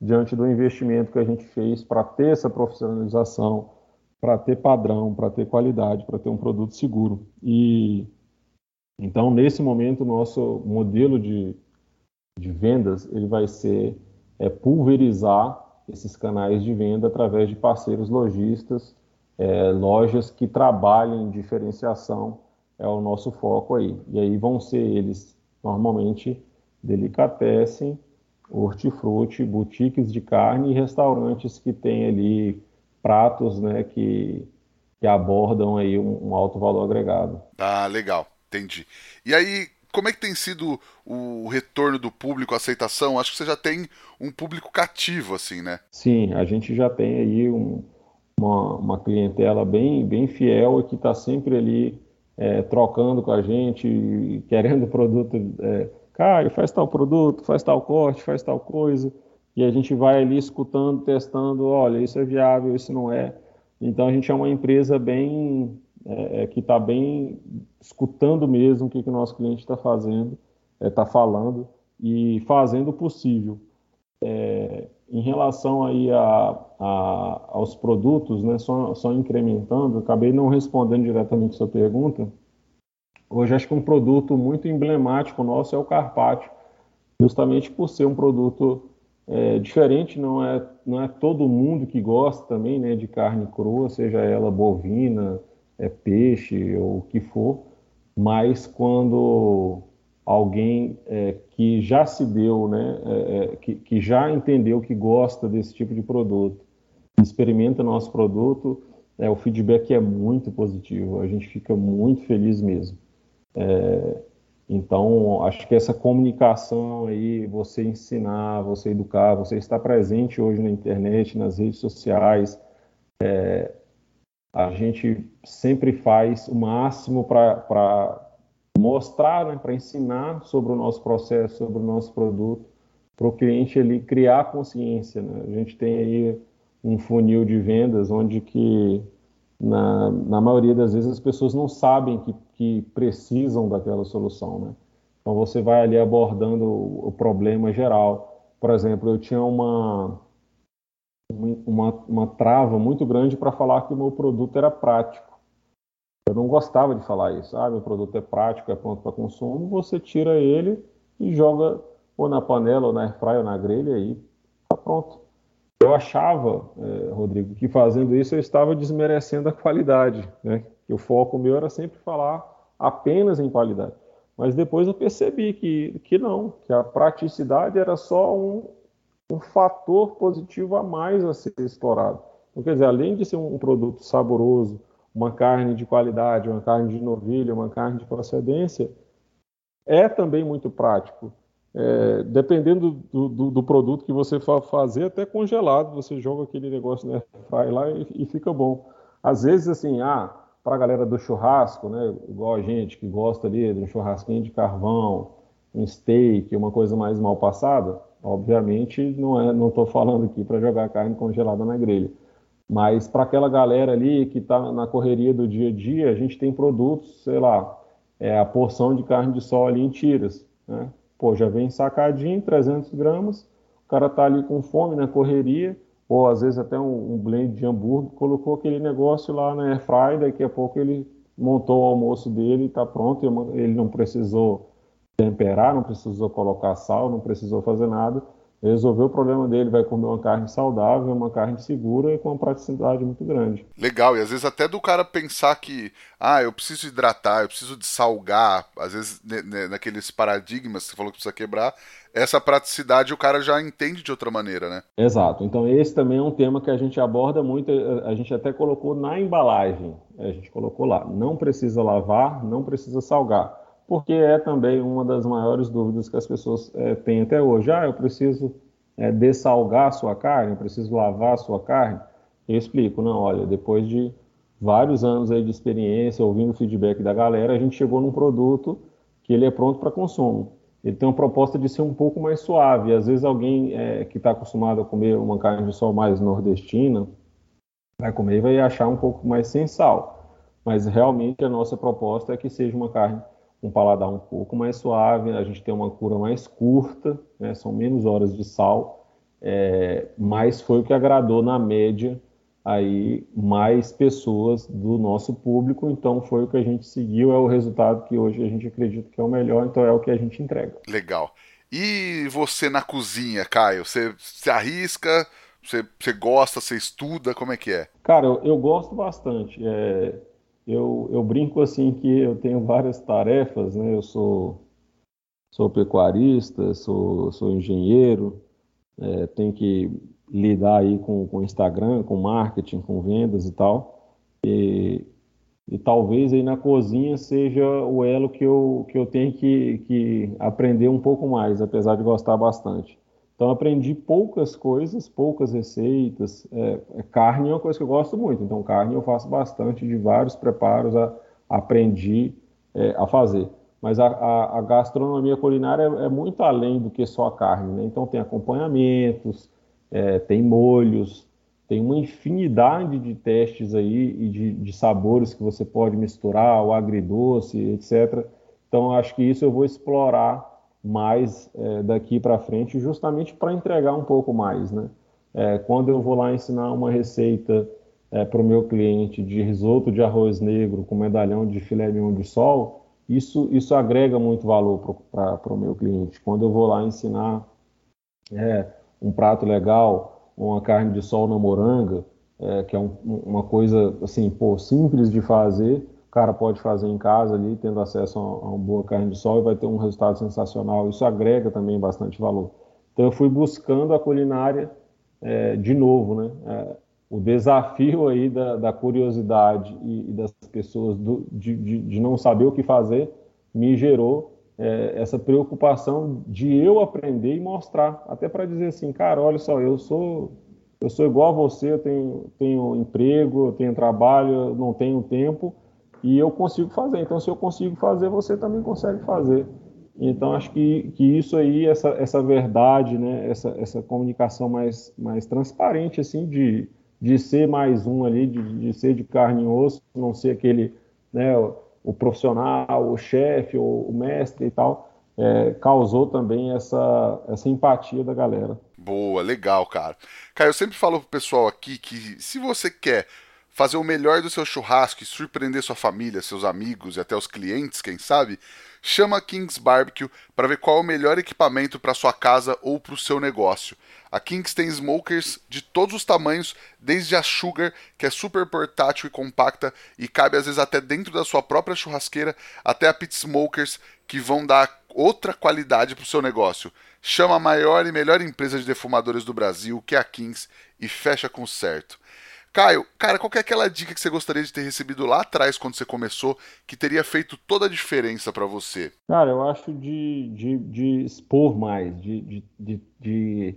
diante do investimento que a gente fez para ter essa profissionalização, para ter padrão, para ter qualidade, para ter um produto seguro. E então nesse momento o nosso modelo de, de vendas ele vai ser é, pulverizar esses canais de venda através de parceiros lojistas, é, lojas que trabalhem em diferenciação é o nosso foco aí. E aí vão ser eles normalmente delicatessen, hortifruti, boutiques de carne e restaurantes que têm ali pratos né, que, que abordam aí um, um, alto valor agregado. Ah, legal, entendi. E aí, como é que tem sido o retorno do público, a aceitação? Acho que você já tem um público cativo, assim, né? Sim, a gente já tem aí um, uma, uma clientela bem, bem fiel e que está sempre ali é, trocando com a gente, [laughs] querendo produto. É, faz tal produto, faz tal corte, faz tal coisa e a gente vai ali escutando, testando, olha, isso é viável, isso não é. Então a gente é uma empresa bem é, é que está bem escutando mesmo o que, que o nosso cliente está fazendo, está é, falando e fazendo o possível. É, em relação aí a, a, aos produtos, né, só, só incrementando, acabei não respondendo diretamente sua pergunta. Hoje acho que um produto muito emblemático nosso é o carpaccio, justamente por ser um produto é, diferente, não é, não é todo mundo que gosta também né, de carne crua, seja ela bovina, é, peixe ou o que for, mas quando alguém é, que já se deu, né, é, é, que, que já entendeu que gosta desse tipo de produto, experimenta nosso produto, é, o feedback é muito positivo, a gente fica muito feliz mesmo. É, então, acho que essa comunicação aí, você ensinar, você educar, você estar presente hoje na internet, nas redes sociais, é, a gente sempre faz o máximo para mostrar, né, para ensinar sobre o nosso processo, sobre o nosso produto, para o cliente ele criar consciência. Né? A gente tem aí um funil de vendas onde que na, na maioria das vezes as pessoas não sabem que, que precisam daquela solução, né? Então você vai ali abordando o, o problema geral. Por exemplo, eu tinha uma, uma, uma trava muito grande para falar que o meu produto era prático. Eu não gostava de falar isso. Ah, meu produto é prático, é pronto para consumo. Você tira ele e joga ou na panela, ou na airfryer, ou na grelha e está pronto. Eu achava, é, Rodrigo, que fazendo isso eu estava desmerecendo a qualidade, né? Que o foco meu era sempre falar apenas em qualidade. Mas depois eu percebi que, que não, que a praticidade era só um, um fator positivo a mais a ser explorado. Então, quer dizer, além de ser um produto saboroso, uma carne de qualidade, uma carne de novilha, uma carne de procedência, é também muito prático. É, dependendo do, do, do, produto que você for fazer, até congelado, você joga aquele negócio né, fry lá e, e, fica bom. Às vezes, assim, ah, para a galera do churrasco, né, igual a gente que gosta ali de um churrasquinho de carvão, um steak, uma coisa mais mal passada, obviamente não é, não estou falando aqui para jogar carne congelada na grelha. Mas para aquela galera ali que está na correria do dia a dia, a gente tem produtos, sei lá, é a porção de carne de sol ali em tiras, né? pô, já vem sacadinho, 300 gramas, o cara tá ali com fome na correria, ou às vezes até um, um blend de hambúrguer, colocou aquele negócio lá na airfryer, daqui a pouco ele montou o almoço dele está pronto, ele não precisou temperar, não precisou colocar sal, não precisou fazer nada, resolveu o problema dele, vai comer uma carne saudável, uma carne segura e com uma praticidade muito grande. Legal, e às vezes até do cara pensar que, ah, eu preciso hidratar, eu preciso de salgar, às vezes naqueles paradigmas que você falou que precisa quebrar, essa praticidade o cara já entende de outra maneira, né? Exato. Então esse também é um tema que a gente aborda muito, a gente até colocou na embalagem, a gente colocou lá, não precisa lavar, não precisa salgar porque é também uma das maiores dúvidas que as pessoas é, têm até hoje. Ah, eu preciso é, dessalgar a sua carne, eu preciso lavar a sua carne. Eu explico, não, olha, depois de vários anos aí de experiência, ouvindo o feedback da galera, a gente chegou num produto que ele é pronto para consumo. Ele tem uma proposta de ser um pouco mais suave. Às vezes alguém é, que está acostumado a comer uma carne de sol mais nordestina vai comer e vai achar um pouco mais sem sal. Mas realmente a nossa proposta é que seja uma carne um paladar um pouco mais suave, a gente tem uma cura mais curta, né, são menos horas de sal, é, mas foi o que agradou na média aí mais pessoas do nosso público, então foi o que a gente seguiu, é o resultado que hoje a gente acredita que é o melhor, então é o que a gente entrega. Legal. E você na cozinha, Caio? Você se arrisca? Você, você gosta? Você estuda? Como é que é? Cara, eu, eu gosto bastante. É, eu, eu brinco assim que eu tenho várias tarefas, né? Eu sou, sou pecuarista, sou, sou engenheiro, é, tenho que lidar aí com, com Instagram, com marketing, com vendas e tal. E, e talvez aí na cozinha seja o elo que eu, que eu tenho que, que aprender um pouco mais, apesar de gostar bastante. Então aprendi poucas coisas, poucas receitas. É, é, carne é uma coisa que eu gosto muito, então carne eu faço bastante de vários preparos, a, aprendi é, a fazer. Mas a, a, a gastronomia culinária é, é, muito além do que só a carne, né? Então tem acompanhamentos, é, tem molhos, tem uma infinidade de testes aí e de, de sabores que você pode misturar, o agridoce, etc. Então acho que isso eu vou explorar mais é, daqui para frente, justamente para entregar um pouco mais, né? É, quando eu vou lá ensinar uma receita é, para o meu cliente de risoto de arroz negro com medalhão de filé mignon de sol, isso, isso agrega muito valor para o meu cliente. Quando eu vou lá ensinar é, um prato legal, uma carne de sol na moranga, é, que é um, uma coisa assim, pô, simples de fazer, o cara pode fazer em casa ali, tendo acesso a, uma boa carne de sol e vai ter um resultado sensacional. Isso agrega também bastante valor. Então eu fui buscando a culinária é, de novo, né? É, o desafio aí da, da curiosidade e, e, das pessoas do, de, de, de, não saber o que fazer me gerou é, essa preocupação de eu aprender e mostrar, até para dizer assim, cara, olha só, eu sou eu sou igual a você, eu tenho, tenho emprego, eu tenho trabalho, eu não tenho tempo, e eu consigo fazer. Então, se eu consigo fazer, você também consegue fazer. Então, acho que, que isso aí, essa, essa verdade, né, essa, essa comunicação mais, mais transparente, assim, de, de ser mais um ali, de, de ser de carne e osso, não ser aquele, né, o, o profissional, o chefe, o, o, mestre e tal, é, causou também essa, essa empatia da galera. Boa, legal, cara. Cara, eu sempre falo pro pessoal aqui que se você quer fazer o melhor do seu churrasco e surpreender sua família, seus amigos e até os clientes, quem sabe, chama a Kings Barbecue para ver qual é o melhor equipamento para sua casa ou para o seu negócio. A Kings tem smokers de todos os tamanhos, desde a Sugar, que é super portátil e compacta e cabe às vezes até dentro da sua própria churrasqueira, até a Pit Smokers, que vão dar outra qualidade para o seu negócio. Chama a maior e melhor empresa de defumadores do Brasil, que é a Kings, e fecha com certo. Caio, cara, qual é aquela dica que você gostaria de ter recebido lá atrás quando você começou que teria feito toda a diferença para você? Cara, eu acho de, de, de expor mais, de, de, de,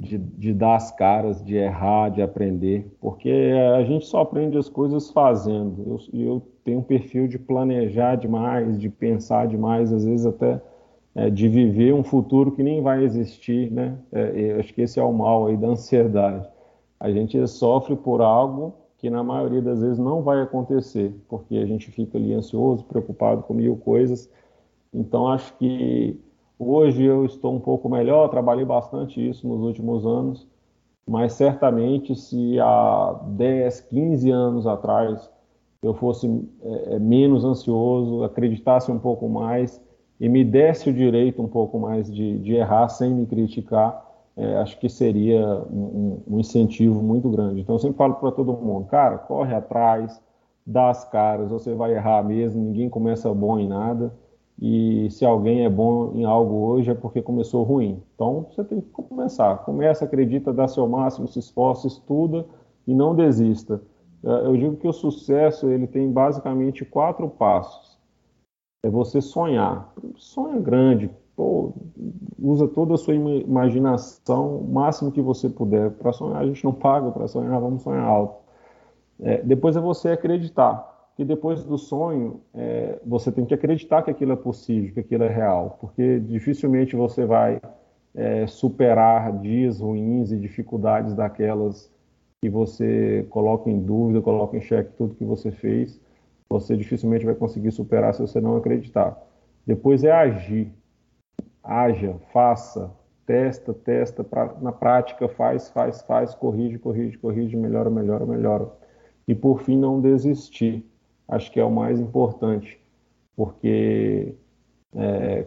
de, dar as caras, de errar, de aprender, porque a gente só aprende as coisas fazendo. Eu, eu tenho um perfil de planejar demais, de pensar demais, às vezes até é, de viver um futuro que nem vai existir, né? É, acho que esse é o mal aí da ansiedade a gente sofre por algo que na maioria das vezes não vai acontecer, porque a gente fica ali ansioso, preocupado com mil coisas. Então acho que Hoje eu estou um pouco melhor, trabalhei bastante isso nos últimos anos, mas certamente se há 10, 15 anos atrás eu fosse é, menos ansioso, acreditasse um pouco mais e me desse o direito um pouco mais de, de errar sem me criticar, é, acho que seria um, um, incentivo muito grande. Então eu sempre falo para todo mundo, cara, corre atrás, dá as caras, você vai errar mesmo, ninguém começa bom em nada. E se alguém é bom em algo hoje é porque começou ruim. Então você tem que começar. Começa, acredita, dá seu máximo, se esforça, estuda e não desista. É, eu digo que o sucesso ele tem basicamente quatro passos. É você sonhar. Sonha grande. Pô, usa toda a sua imaginação, o máximo que você puder. Para sonhar, a gente não paga para sonhar, vamos sonhar alto. É, depois é você acreditar que depois do sonho é, você tem que acreditar que aquilo é possível, que aquilo é real, porque dificilmente você vai é, superar dias ruins e dificuldades daquelas que você coloca em dúvida, coloca em xeque tudo que você fez, você dificilmente vai conseguir superar se você não acreditar. Depois é agir, haja, faça, testa, testa, pra, na prática faz, faz, faz, corrige, corrige, corrige, melhora, melhora, melhora. E por fim não desistir acho que é o mais importante, porque, é,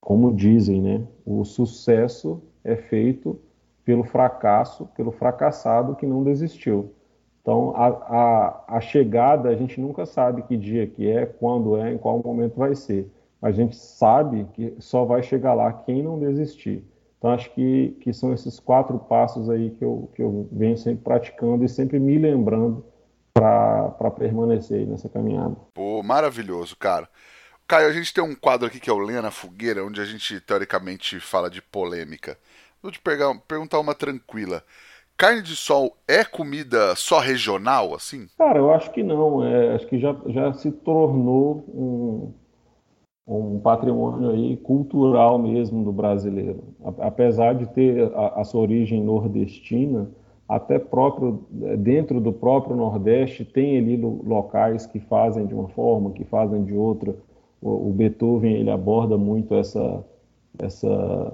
como dizem, né, o sucesso é feito pelo fracasso, pelo fracassado que não desistiu. Então, a, a, a, chegada, a gente nunca sabe que dia que é, quando é, em qual momento vai ser. A gente sabe que só vai chegar lá quem não desistir. Então, acho que, que são esses quatro passos aí que eu, que eu venho sempre praticando e sempre me lembrando para permanecer nessa caminhada. Pô, maravilhoso, cara. Caio, a gente tem um quadro aqui que é o Lenha na Fogueira, onde a gente teoricamente fala de polêmica. Vou te pegar, perguntar uma tranquila. Carne de sol é comida só regional, assim? Cara, eu acho que não. É, acho que já, já se tornou um, um patrimônio aí cultural mesmo do brasileiro. Apesar de ter a, a sua origem nordestina, até próprio eh, dentro do próprio Nordeste tem ali locais que fazem de uma forma, que fazem de outra. O, Beethoven ele aborda muito essa essa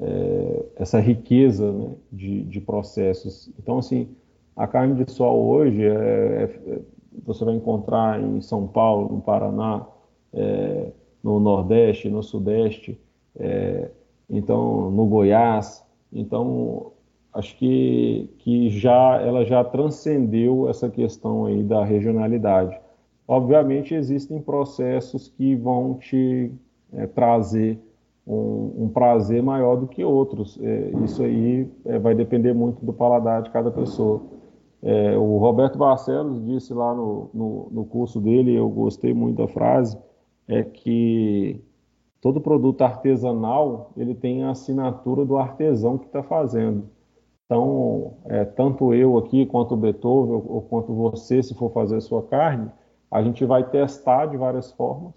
é, essa riqueza né, de, de, processos. Então assim a carne de sol hoje é, é, você vai encontrar em São Paulo, no Paraná, é, no Nordeste, no Sudeste, é, então no Goiás. Então acho que, que já ela já transcendeu essa questão aí da regionalidade. Obviamente existem processos que vão te é, trazer um, um, prazer maior do que outros. É, isso aí é, vai depender muito do paladar de cada pessoa. É, o Roberto Barcelos disse lá no, no, no curso dele, eu gostei muito da frase, é que todo produto artesanal ele tem a assinatura do artesão que está fazendo. Então, é, tanto eu aqui, quanto o Beethoven, ou, ou quanto você, se for fazer a sua carne, a gente vai testar de várias formas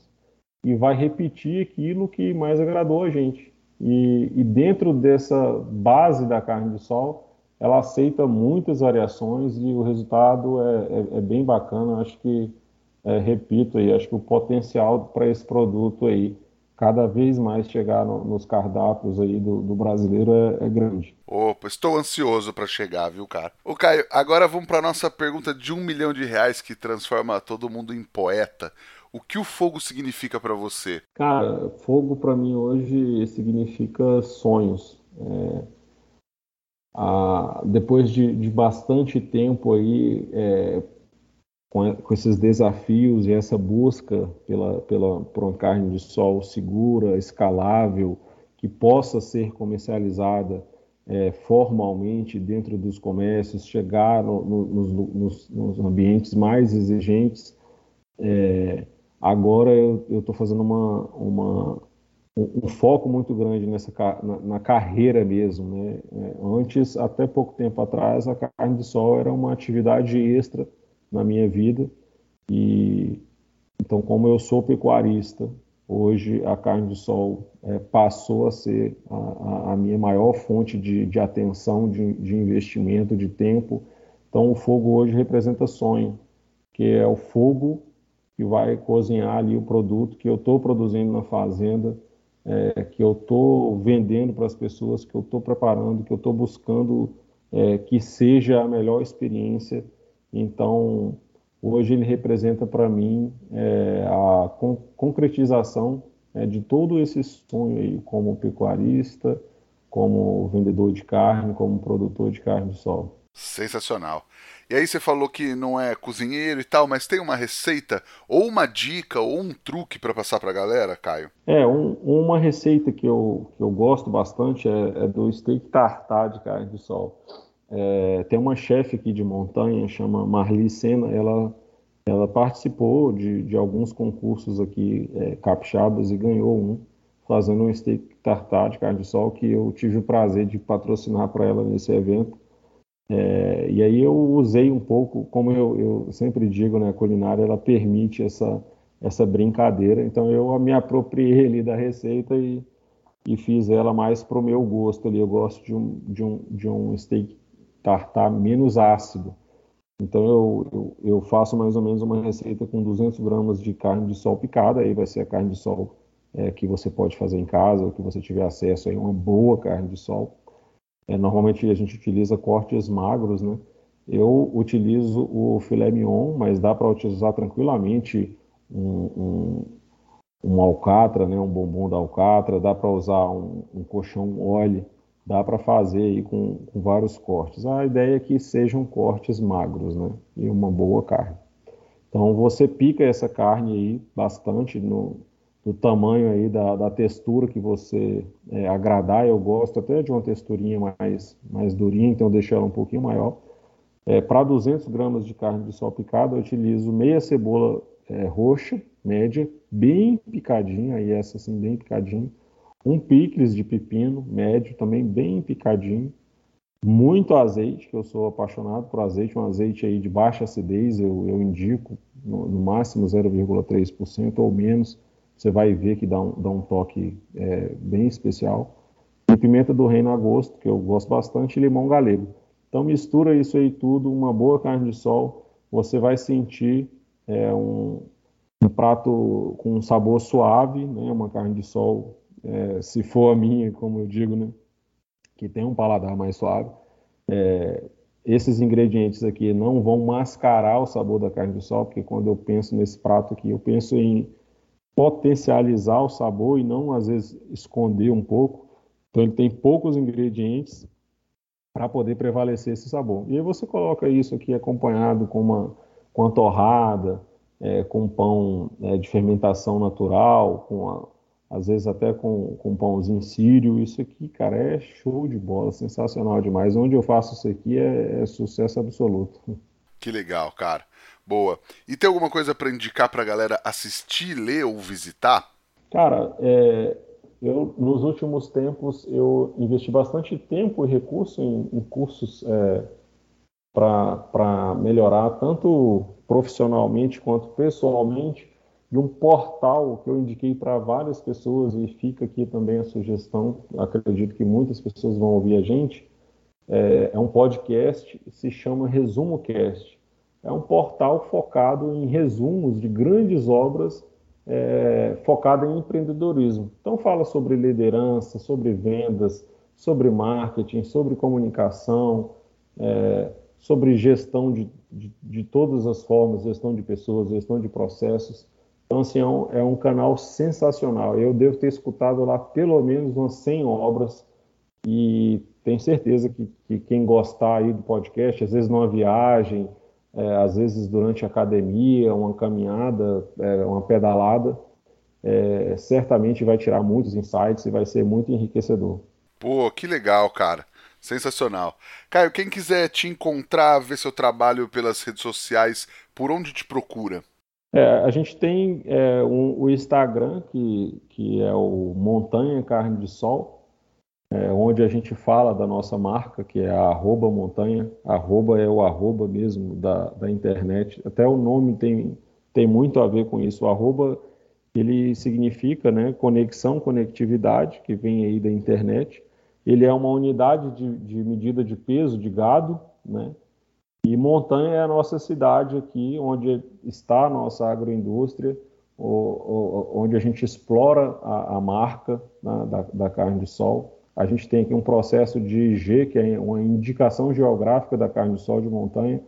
e vai repetir aquilo que mais agradou a gente. E, e dentro dessa base da carne de sol, ela aceita muitas variações e o resultado é, é, é bem bacana. Acho que, é, repito aí, acho que o potencial para esse produto aí cada vez mais chegar no, nos cardápios aí do, do brasileiro é, é, grande. Opa, estou ansioso para chegar, viu, cara? Ô, Caio, agora vamos para nossa pergunta de um milhão de reais que transforma todo mundo em poeta. O que o fogo significa para você? Cara, fogo para mim hoje significa sonhos. É, a, depois de, de, bastante tempo aí é, com, com esses desafios e essa busca pela, pela, por uma carne de sol segura, escalável, que possa ser comercializada é, formalmente dentro dos comércios, chegar no, no, nos, nos, ambientes mais exigentes. É, agora eu estou fazendo uma, uma, um, um, foco muito grande nessa na, na carreira mesmo. Né? É, antes, até pouco tempo atrás, a carne de sol era uma atividade extra na minha vida. E então, como eu sou pecuarista, hoje a carne de sol é, passou a ser a, a, minha maior fonte de, de atenção, de, de, investimento, de tempo. Então, o fogo hoje representa sonho, que é o fogo que vai cozinhar ali o produto que eu estou produzindo na fazenda é, que eu estou vendendo para as pessoas, que eu estou preparando, que eu estou buscando é, que seja a melhor experiência. Então, hoje ele representa para mim é, a con concretização é, de todo esse sonho aí, como pecuarista, como vendedor de carne, como produtor de carne de sol. Sensacional. E aí você falou que não é cozinheiro e tal, mas tem uma receita ou uma dica ou um truque para passar para a galera, Caio? É, um, uma receita que eu, que eu gosto bastante é, é do steak tartar de carne de sol. É, tem uma chefe aqui de montanha, chama Marli Sena, ela, ela participou de, de alguns concursos aqui é, capixabas e ganhou um, fazendo um steak tartar de carne de sol, que eu tive o prazer de patrocinar para ela nesse evento. É, e aí eu usei um pouco, como eu, eu, sempre digo, né, a culinária ela permite essa, essa brincadeira, então eu me apropriei ali da receita e, e fiz ela mais pro meu gosto ali. Eu gosto de um, de um, de um steak tartar menos ácido. Então eu, eu, eu, faço mais ou menos uma receita com 200 gramas de carne de sol picada, aí vai ser a carne de sol é, que você pode fazer em casa, ou que você tiver acesso aí, uma boa carne de sol. É, normalmente a gente utiliza cortes magros, né? Eu utilizo o filé mignon, mas dá para utilizar tranquilamente um, um, um, alcatra, né? Um bombom da alcatra, dá para usar um, um colchão óleo, dá para fazer aí com, com, vários cortes. A ideia é que sejam cortes magros, né? E uma boa carne. Então você pica essa carne aí bastante no, do tamanho aí, da, da textura que você é, agradar. Eu gosto até de uma texturinha mais, mais durinha, então eu deixo ela um pouquinho maior. É, Para 200 gramas de carne de sol picada, eu utilizo meia cebola é, roxa, média, bem picadinha, aí essa assim, bem picadinha. Um picles de pepino, médio, também bem picadinho. Muito azeite, que eu sou apaixonado por azeite, um azeite aí de baixa acidez, eu, eu indico no, no máximo 0,3% ou menos você vai ver que dá um, dá um toque é, bem especial. E pimenta do reino a gosto, que eu gosto bastante, e limão galego. Então mistura isso aí tudo, uma boa carne de sol, você vai sentir é, um, um, prato com um sabor suave, né? uma carne de sol, é, se for a minha, como eu digo, né? que tem um paladar mais suave. É, esses ingredientes aqui não vão mascarar o sabor da carne de sol, porque quando eu penso nesse prato aqui, eu penso em potencializar o sabor e não, às vezes, esconder um pouco. Então, ele tem poucos ingredientes para poder prevalecer esse sabor. E aí você coloca isso aqui acompanhado com uma, com uma torrada, é, com pão é, de fermentação natural, com a, às vezes até com, com pãozinho sírio. Isso aqui, cara, é show de bola, sensacional demais. Onde eu faço isso aqui é, é sucesso absoluto. Que legal, cara. Boa. E tem alguma coisa para indicar para a galera assistir, ler ou visitar? Cara, é, eu nos últimos tempos eu investi bastante tempo e recurso em, em cursos é, para melhorar tanto profissionalmente quanto pessoalmente de um portal que eu indiquei para várias pessoas e fica aqui também a sugestão. Acredito que muitas pessoas vão ouvir a gente. É, é um podcast, se chama Resumo Cast é um portal focado em resumos de grandes obras é, focado em empreendedorismo. Então fala sobre liderança, sobre vendas, sobre marketing, sobre comunicação, é, sobre gestão de, de, de, todas as formas, gestão de pessoas, gestão de processos. Então, assim, é um, é um canal sensacional. Eu devo ter escutado lá pelo menos umas 100 obras e tenho certeza que, que quem gostar aí do podcast, às vezes numa viagem, é, às vezes durante a academia, uma caminhada, é, uma pedalada, é, certamente vai tirar muitos insights e vai ser muito enriquecedor. Pô, que legal, cara. Sensacional. Caio, quem quiser te encontrar, ver seu trabalho pelas redes sociais, por onde te procura? É, a gente tem é, um, o Instagram, que, que é o Montanha Carne de Sol, é, onde a gente fala da nossa marca, que é a arroba montanha, arroba é o arroba mesmo da, da internet, até o nome tem, tem muito a ver com isso, o arroba ele significa né, conexão, conectividade, que vem aí da internet, ele é uma unidade de, de medida de peso de gado, né, e montanha é a nossa cidade aqui, onde está a nossa agroindústria, onde a gente explora a, a marca né, da, da carne de sol. A gente tem aqui um processo de IG, que é uma indicação geográfica da carne de sol de montanha.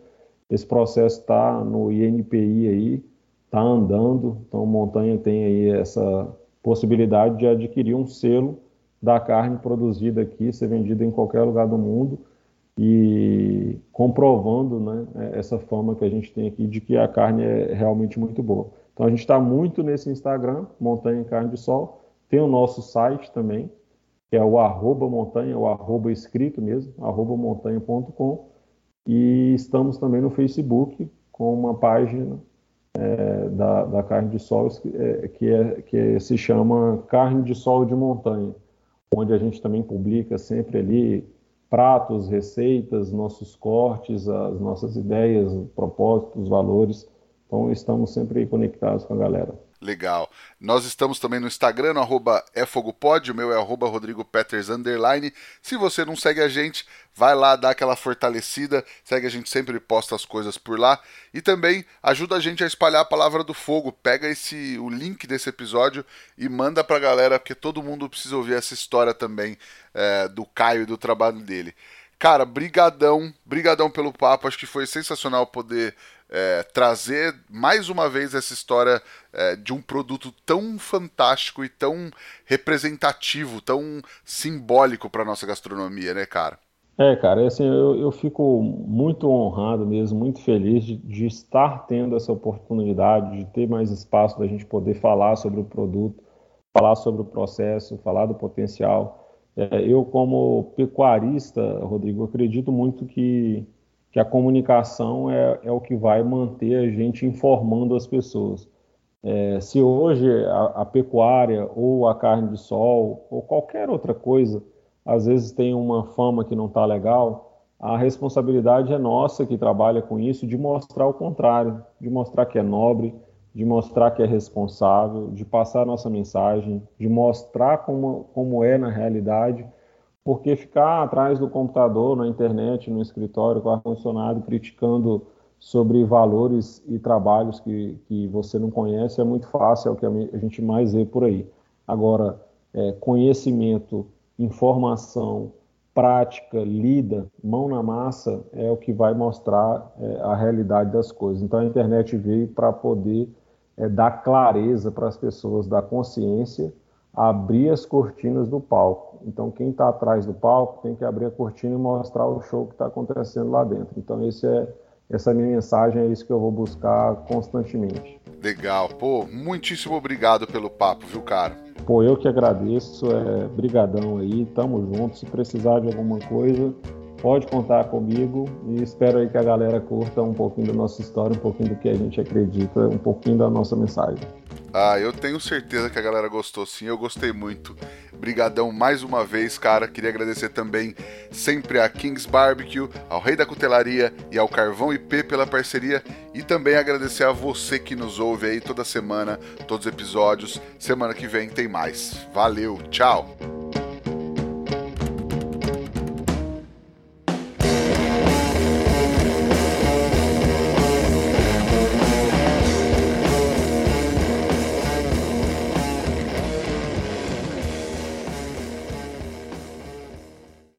Esse processo está no INPI aí, está andando. Então, montanha tem aí essa possibilidade de adquirir um selo da carne produzida aqui, ser vendida em qualquer lugar do mundo e comprovando né, essa fama que a gente tem aqui de que a carne é realmente muito boa. Então a gente está muito nesse Instagram, Montanha Carne de Sol. Tem o nosso site também, que é o arroba montanha, o arroba escrito mesmo, arroba montanha.com. E estamos também no Facebook com uma página é, da, da, carne de sol é, que, é, que se chama Carne de Sol de Montanha, onde a gente também publica sempre ali pratos, receitas, nossos cortes, as nossas ideias, propósitos, valores então estamos sempre conectados com a galera. Legal. Nós estamos também no Instagram, no efogopod, o meu é arroba Rodrigo Peters, underline. Se você não segue a gente, vai lá, dá aquela fortalecida, segue a gente, sempre posta as coisas por lá. E também ajuda a gente a espalhar a palavra do fogo. Pega esse o link desse episódio e manda pra galera, porque todo mundo precisa ouvir essa história também é, do Caio e do trabalho dele. Cara, brigadão, brigadão pelo papo, acho que foi sensacional poder é, trazer mais uma vez essa história é, de um produto tão fantástico e tão representativo, tão simbólico para nossa gastronomia, né, cara? É, cara, assim, eu, eu fico muito honrado mesmo, muito feliz de, de, estar tendo essa oportunidade, de ter mais espaço da gente poder falar sobre o produto, falar sobre o processo, falar do potencial. É, eu, como pecuarista, Rodrigo, acredito muito que que a comunicação é, é o que vai manter a gente informando as pessoas. É, se hoje a, a, pecuária ou a carne de sol ou qualquer outra coisa, às vezes tem uma fama que não está legal, a responsabilidade é nossa que trabalha com isso de mostrar o contrário, de mostrar que é nobre, de mostrar que é responsável, de passar nossa mensagem, de mostrar como, como é na realidade porque ficar atrás do computador, na internet, no escritório, com ar-condicionado, criticando sobre valores e trabalhos que, que você não conhece é muito fácil, é o que a gente mais vê por aí. Agora, é, conhecimento, informação, prática, lida, mão na massa, é o que vai mostrar é, a realidade das coisas. Então a internet veio para poder é, dar clareza para as pessoas, dar consciência abrir as cortinas do palco. Então, quem está atrás do palco tem que abrir a cortina e mostrar o show que está acontecendo lá dentro. Então, esse é, essa é minha mensagem, é isso que eu vou buscar constantemente. Legal. Pô, muitíssimo obrigado pelo papo, viu, cara? Pô, eu que agradeço. É, brigadão aí, tamo junto. Se precisar de alguma coisa, pode contar comigo e espero aí que a galera curta um pouquinho da nossa história, um pouquinho do que a gente acredita, um pouquinho da nossa mensagem. Ah, eu tenho certeza que a galera gostou sim, eu gostei muito. Brigadão mais uma vez, cara. Queria agradecer também sempre a Kings Barbecue, ao Rei da Cutelaria e ao Carvão IP pela parceria e também agradecer a você que nos ouve aí toda semana, todos os episódios. Semana que vem tem mais. Valeu, tchau.